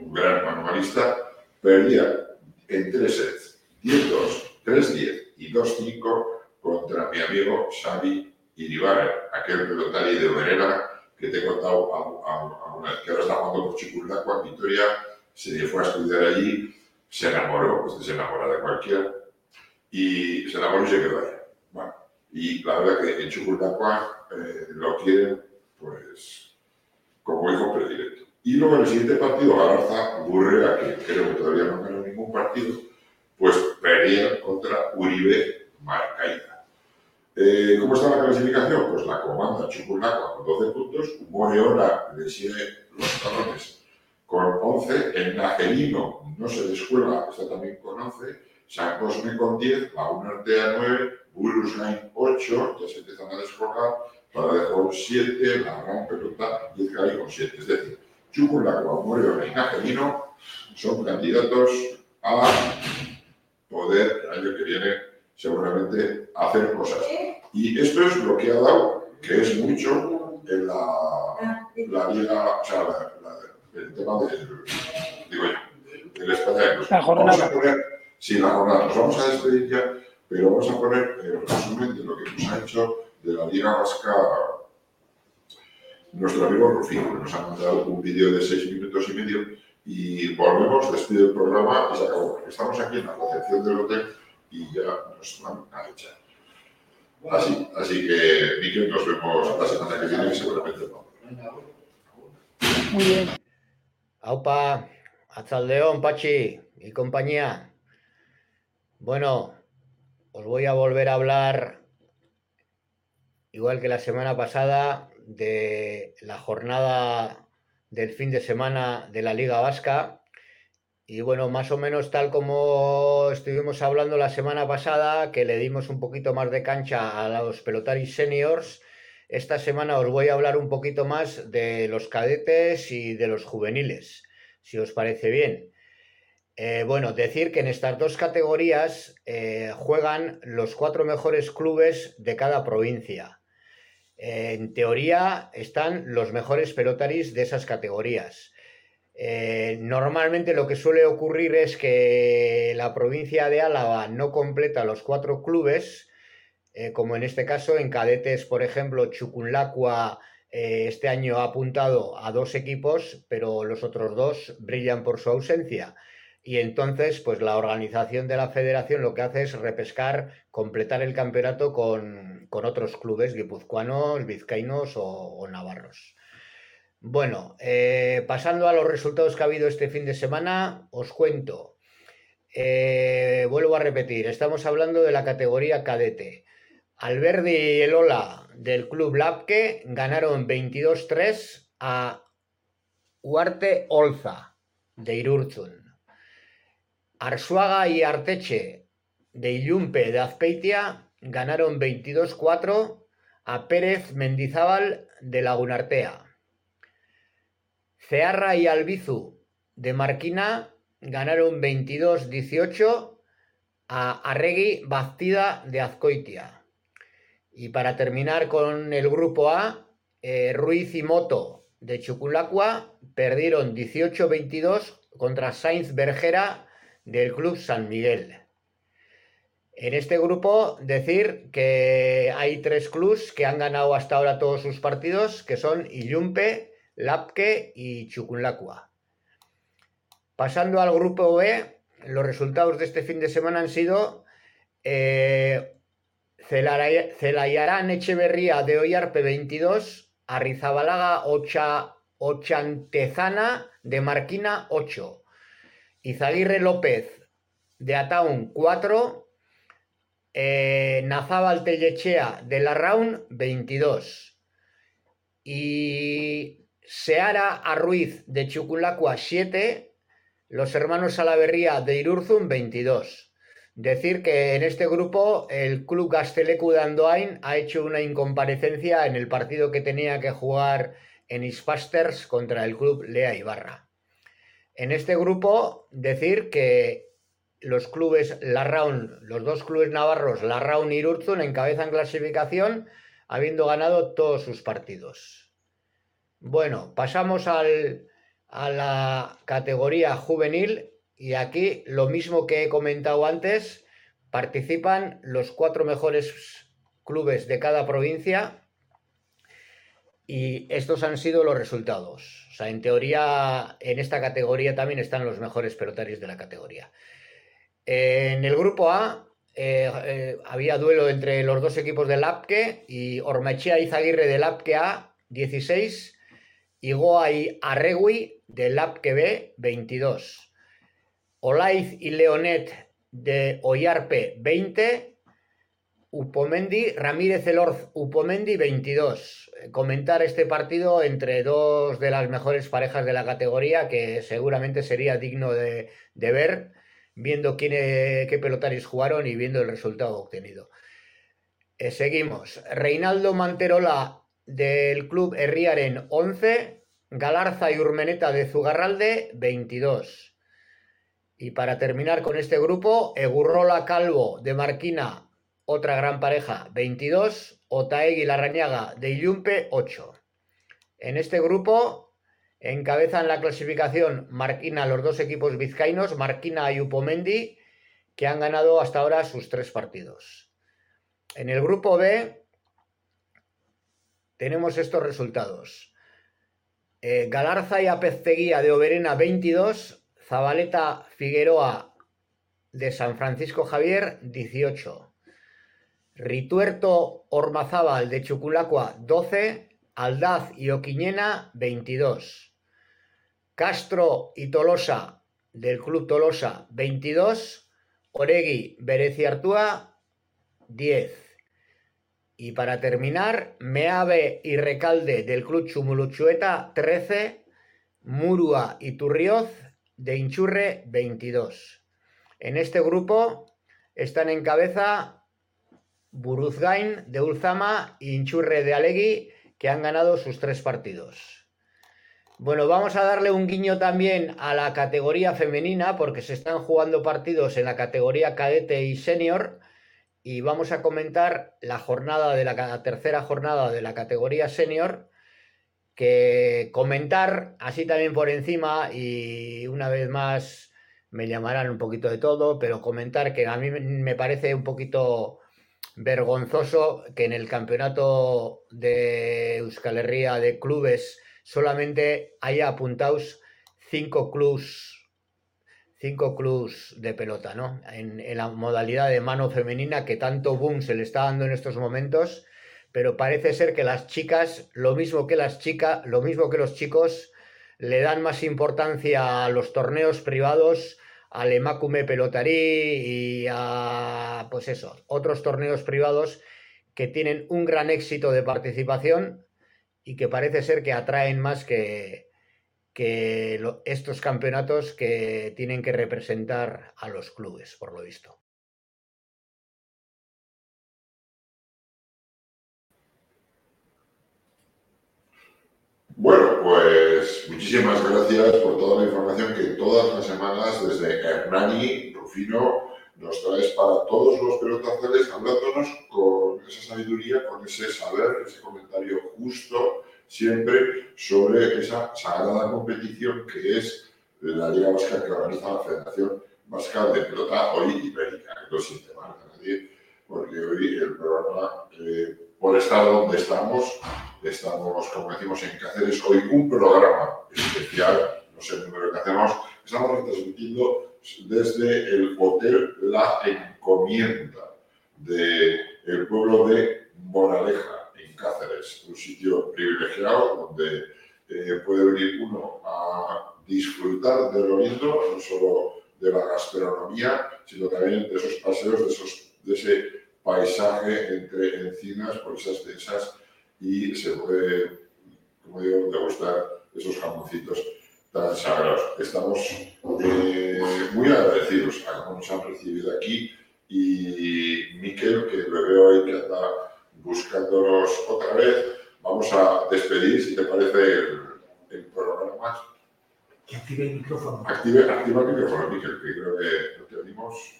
un gran manualista, perdía en tres sets, 10-2, 3-10 y 2-5 contra mi amigo Xavi Iribar, aquel pelotari de Verena que te he contado alguna vez, que ahora está jugando por Chicurlacua, en Vitoria, se fue a estudiar allí, se enamoró, pues se enamora de cualquiera, y se enamoró y se quedó allá. Y la verdad que en Chicurlacua eh, lo quieren, pues, como hijo predilecto. Y luego en el siguiente partido, Galarza Burrea, que creo que todavía no ganó ningún partido, pues perdieron contra Uribe Marcaida. Eh, ¿Cómo está la clasificación? Pues la comanda Chucurlacua con 12 puntos, Moreola le sigue los talones con 11, el Nagelino no se descuela, está también con 11, San Cosme con 10, Laguna Artea 9, Burusgain 8, ya se empiezan a descolgar, Paradejón 7, la gran pelota y Ezcaray con 7. Es decir, Chucurlacua, Moreola y Nagelino son candidatos a poder el año que viene seguramente hacer cosas. Y esto es lo que ha dado, que es mucho en la, la liga, o sea, la- la- el tema del, digo yo, del Cruz. La jornada. Vamos a poner, sí, la jornada. Nos vamos a despedir ya pero vamos a poner el resumen de lo que nos ha hecho de la Liga Vasca nuestro amigo Rufino, que nos ha mandado un vídeo de seis minutos y medio y volvemos, despide el programa y se acabó. Estamos aquí en la recepción del hotel y ya nos van a echar. Así, así que, Miguel, nos vemos la semana que viene y seguramente no. Muy bien. Aupa, León, Pachi y compañía. Bueno, os voy a volver a hablar, igual que la semana pasada, de la jornada del fin de semana de la Liga Vasca. Y bueno, más o menos tal como estuvimos hablando la semana pasada, que le dimos un poquito más de cancha a los pelotaris seniors, esta semana os voy a hablar un poquito más de los cadetes y de los juveniles, si os parece bien. Eh, bueno, decir que en estas dos categorías eh, juegan los cuatro mejores clubes de cada provincia. en teoría están los mejores pelotaris de esas categorías. Eh, normalmente lo que suele ocurrir es que la provincia de Álava no completa los cuatro clubes, como en este caso en cadetes, por ejemplo, Chucunlacua este año ha apuntado a dos equipos, pero los otros dos brillan por su ausencia y entonces pues la organización de la federación lo que hace es repescar, completar el campeonato con, otros clubes guipuzcoanos, vizcaínos o, navarros. Bueno, eh, pasando a los resultados que ha habido este fin de semana, os cuento. Eh, vuelvo a repetir, estamos hablando de la categoría cadete. Alberdi y el Ola del club Lapke ganaron 22-3 a Huarte Olza de Irurzun. Arsuaga y Arteche de Illumpe de Azpeitia ganaron 22-4 a Pérez Mendizábal de Lagunartea. Cearra y Albizu de Marquina ganaron 22-18 a Arregui Bastida de Azcoitia. Y para terminar con el grupo A, eh, Ruiz y Moto de Chuculacua perdieron 18-22 contra Sainz Bergera del Club San Miguel. En este grupo, decir que hay tres clubs que han ganado hasta ahora todos sus partidos, que son Illumpe, Lapke y Chucunlacua. Pasando al grupo B, los resultados de este fin de semana han sido eh, Celayarán Echeverría de Oyarpe 22, Arrizabalaga Ocha, Ochantezana de Marquina 8. Izaguirre López de Ataun 4, eh, Nazábal Tellechea de la Raun 22 y Seara Arruiz de Chuculacua 7, los hermanos Salaverría de Irurzun 22. Decir que en este grupo el club Gastelecu de Andoain ha hecho una incomparecencia en el partido que tenía que jugar en Ispasters contra el club Lea Ibarra. En este grupo, decir que los clubes Larraun, los dos clubes navarros, Larraun y Irurzun, encabezan clasificación, habiendo ganado todos sus partidos. Bueno, pasamos a la categoría juvenil y aquí lo mismo que he comentado antes, participan los cuatro mejores clubes de cada provincia y estos han sido los resultados. O sea, en teoría, en esta categoría también están los mejores pelotarios de la categoría. En el grupo A eh, eh, había duelo entre los dos equipos del Lapke y Ormachea Izaguirre del Lapke A 16 y Goa y Arregui del Lapke B 22. Olaiz y Leonet de Oyarpe 20 Upomendi, Ramírez Elorz, Upomendi 22. Comentar este partido entre dos de las mejores parejas de la categoría que seguramente sería digno de, ver, viendo quién, qué pelotarios jugaron y viendo el resultado obtenido. Eh, seguimos. Reinaldo Manterola del club Herriaren 11, Galarza y Urmeneta de Zugarralde 22. Y para terminar con este grupo, Egurrola Calvo de Marquina otra gran pareja, 22, Otaegui Larrañaga de Illumpe, 8. En este grupo encabezan la clasificación Marquina los dos equipos vizcaínos, Marquina y Upomendi, que han ganado hasta ahora sus tres partidos. En el grupo B tenemos estos resultados. Eh, Galarza y Apezteguía de Oberena 22, Zabaleta Figueroa de San Francisco Javier 18, Rituerto Ormazábal de Chuculacua 12, Aldaz y Oquiñena 22, Castro y Tolosa del Club Tolosa 22, Oregui Bereciartúa 10. Y para terminar, Meave y Recalde del Club Chumuluchueta 13, Murua y Turrioz de Inchurre 22. En este grupo están en cabeza Buruzgain de Ulzama y Inchurre de Alegui, que han ganado sus tres partidos. Bueno, vamos a darle un guiño también a la categoría femenina, porque se están jugando partidos en la categoría cadete y senior y vamos a comentar la jornada de la, tercera jornada de la categoría senior que comentar así también por encima y una vez más me llamarán un poquito de todo, pero comentar que a mí me parece un poquito vergonzoso que en el campeonato de Euskal Herria de clubes solamente haya apuntados cinco clubes cinco clubs de pelota, ¿no? En, la modalidad de mano femenina que tanto boom se le está dando en estos momentos, pero parece ser que las chicas, lo mismo que las chicas, lo mismo que los chicos, le dan más importancia a los torneos privados, al Emacume Pelotarí y a, pues eso, otros torneos privados que tienen un gran éxito de participación y que parece ser que atraen más que, que estos campeonatos que tienen que representar a los clubes, por lo visto. Bueno, pues muchísimas gracias por toda la información que todas las semanas desde Hernani, Rufino, nos traes para todos los pelotazales, hablándonos con esa sabiduría, con ese saber, ese comentario justo siempre sobre esa sagrada competición que es la Liga Vasca que organiza la Federación Vasca de Pelota hoy ibérica, que no siente mal nadie, porque hoy el programa, eh, por estar donde estamos, estamos, como decimos en Cáceres, hoy un programa especial, no sé el número que hacemos, estamos retransmitiendo desde el Hotel La Encomienda del el pueblo de Moraleja, Cáceres, un sitio privilegiado donde eh, puede venir uno a disfrutar de lo lindo, no solo de la gastronomía, sino también de esos paseos, de, esos, de ese paisaje entre encinas, por esas densas, y se puede, como digo, degustar esos jamoncitos tan sagrados. Estamos eh, muy agradecidos a cómo nos han recibido aquí y Miquel, que lo veo hoy que anda buscándonos otra vez. Vamos a despedir, si te parece, el, el programa. Que active el micrófono. Active, activa el micrófono, Miquel, que creo que no te oímos.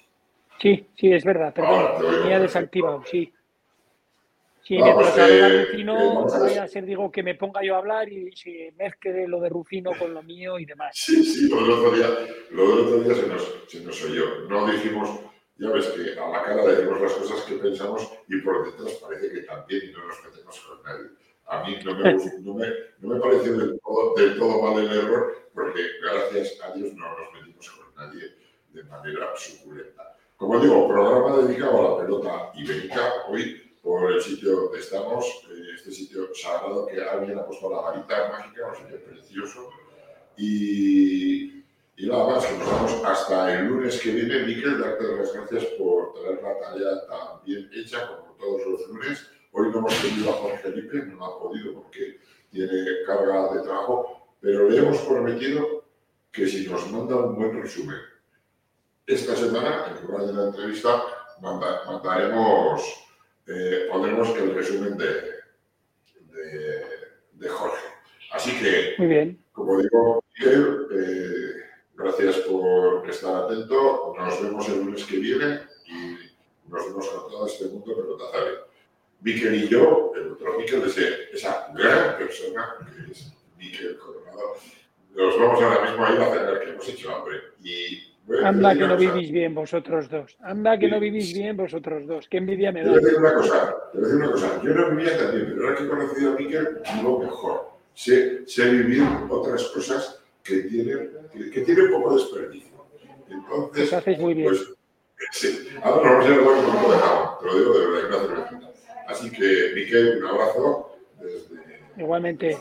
Sí, sí, es verdad, perdón, tenía desactivado, sí. Sí, Vamos, mientras eh, habla Rufino, eh, vamos a- vaya a ser, digo, que me ponga yo a hablar y se mezcle lo de Rufino con lo mío y demás. Sí, sí, lo del otro día, lo del otro día se, nos, se nos oyó. No dijimos, ya ves que a la cara decimos las cosas que pensamos y por detrás parece que también no nos metemos con nadie. A mí no me, no me, no me pareció del todo, del todo mal el error porque gracias a Dios no nos metimos con nadie de manera suculenta. Como digo, programa dedicado a la pelota ibérica hoy por el sitio donde estamos, eh, este sitio sagrado que alguien ha puesto la varita mágica, un sitio precioso. Y, y nada más, que nos vamos hasta el lunes que viene. Miquel, darte las gracias por traer la tarea tan bien hecha como todos los lunes. Hoy no hemos tenido a Jorge Felipe, no ha podido porque tiene carga de trabajo, pero le hemos prometido que si nos manda un buen resumen esta semana, en lugar de la entrevista, manda- mandaremos, eh, pondremos el resumen de, de, de Jorge. Así que Muy bien. como digo, Miguel, eh, gracias por estar atento. Nos vemos el lunes que viene y nos vemos con todo este mundo pelotazario. Miquel y yo, el otro Miquel, ese- esa gran persona que es Miquel Coronado, nos vamos ahora mismo a ir a cenar, que hemos hecho hambre. Y Anda que no vivís bien vosotros dos. Anda que no vivís bien vosotros dos. Qué envidia me Te voy a da. decir una cosa, te voy a decir una cosa. Yo no vivía tan bien, pero ahora que he conocido a Miquel, vivo mejor. Sé, sé vivir otras cosas que tienen, que, que tienen poco desperdicio. Entonces, Pues hacéis muy bien. pues, sí. Ahora nos vamos a ir a tomar un poco de agua, te lo digo de verdad, cervecita. Así que, Miquel, un abrazo desde, Igualmente.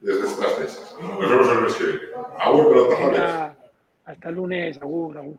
desde estas mesas. Nos vemos el mes que viene. Agur, Venga, hasta el lunes. Agur, agur.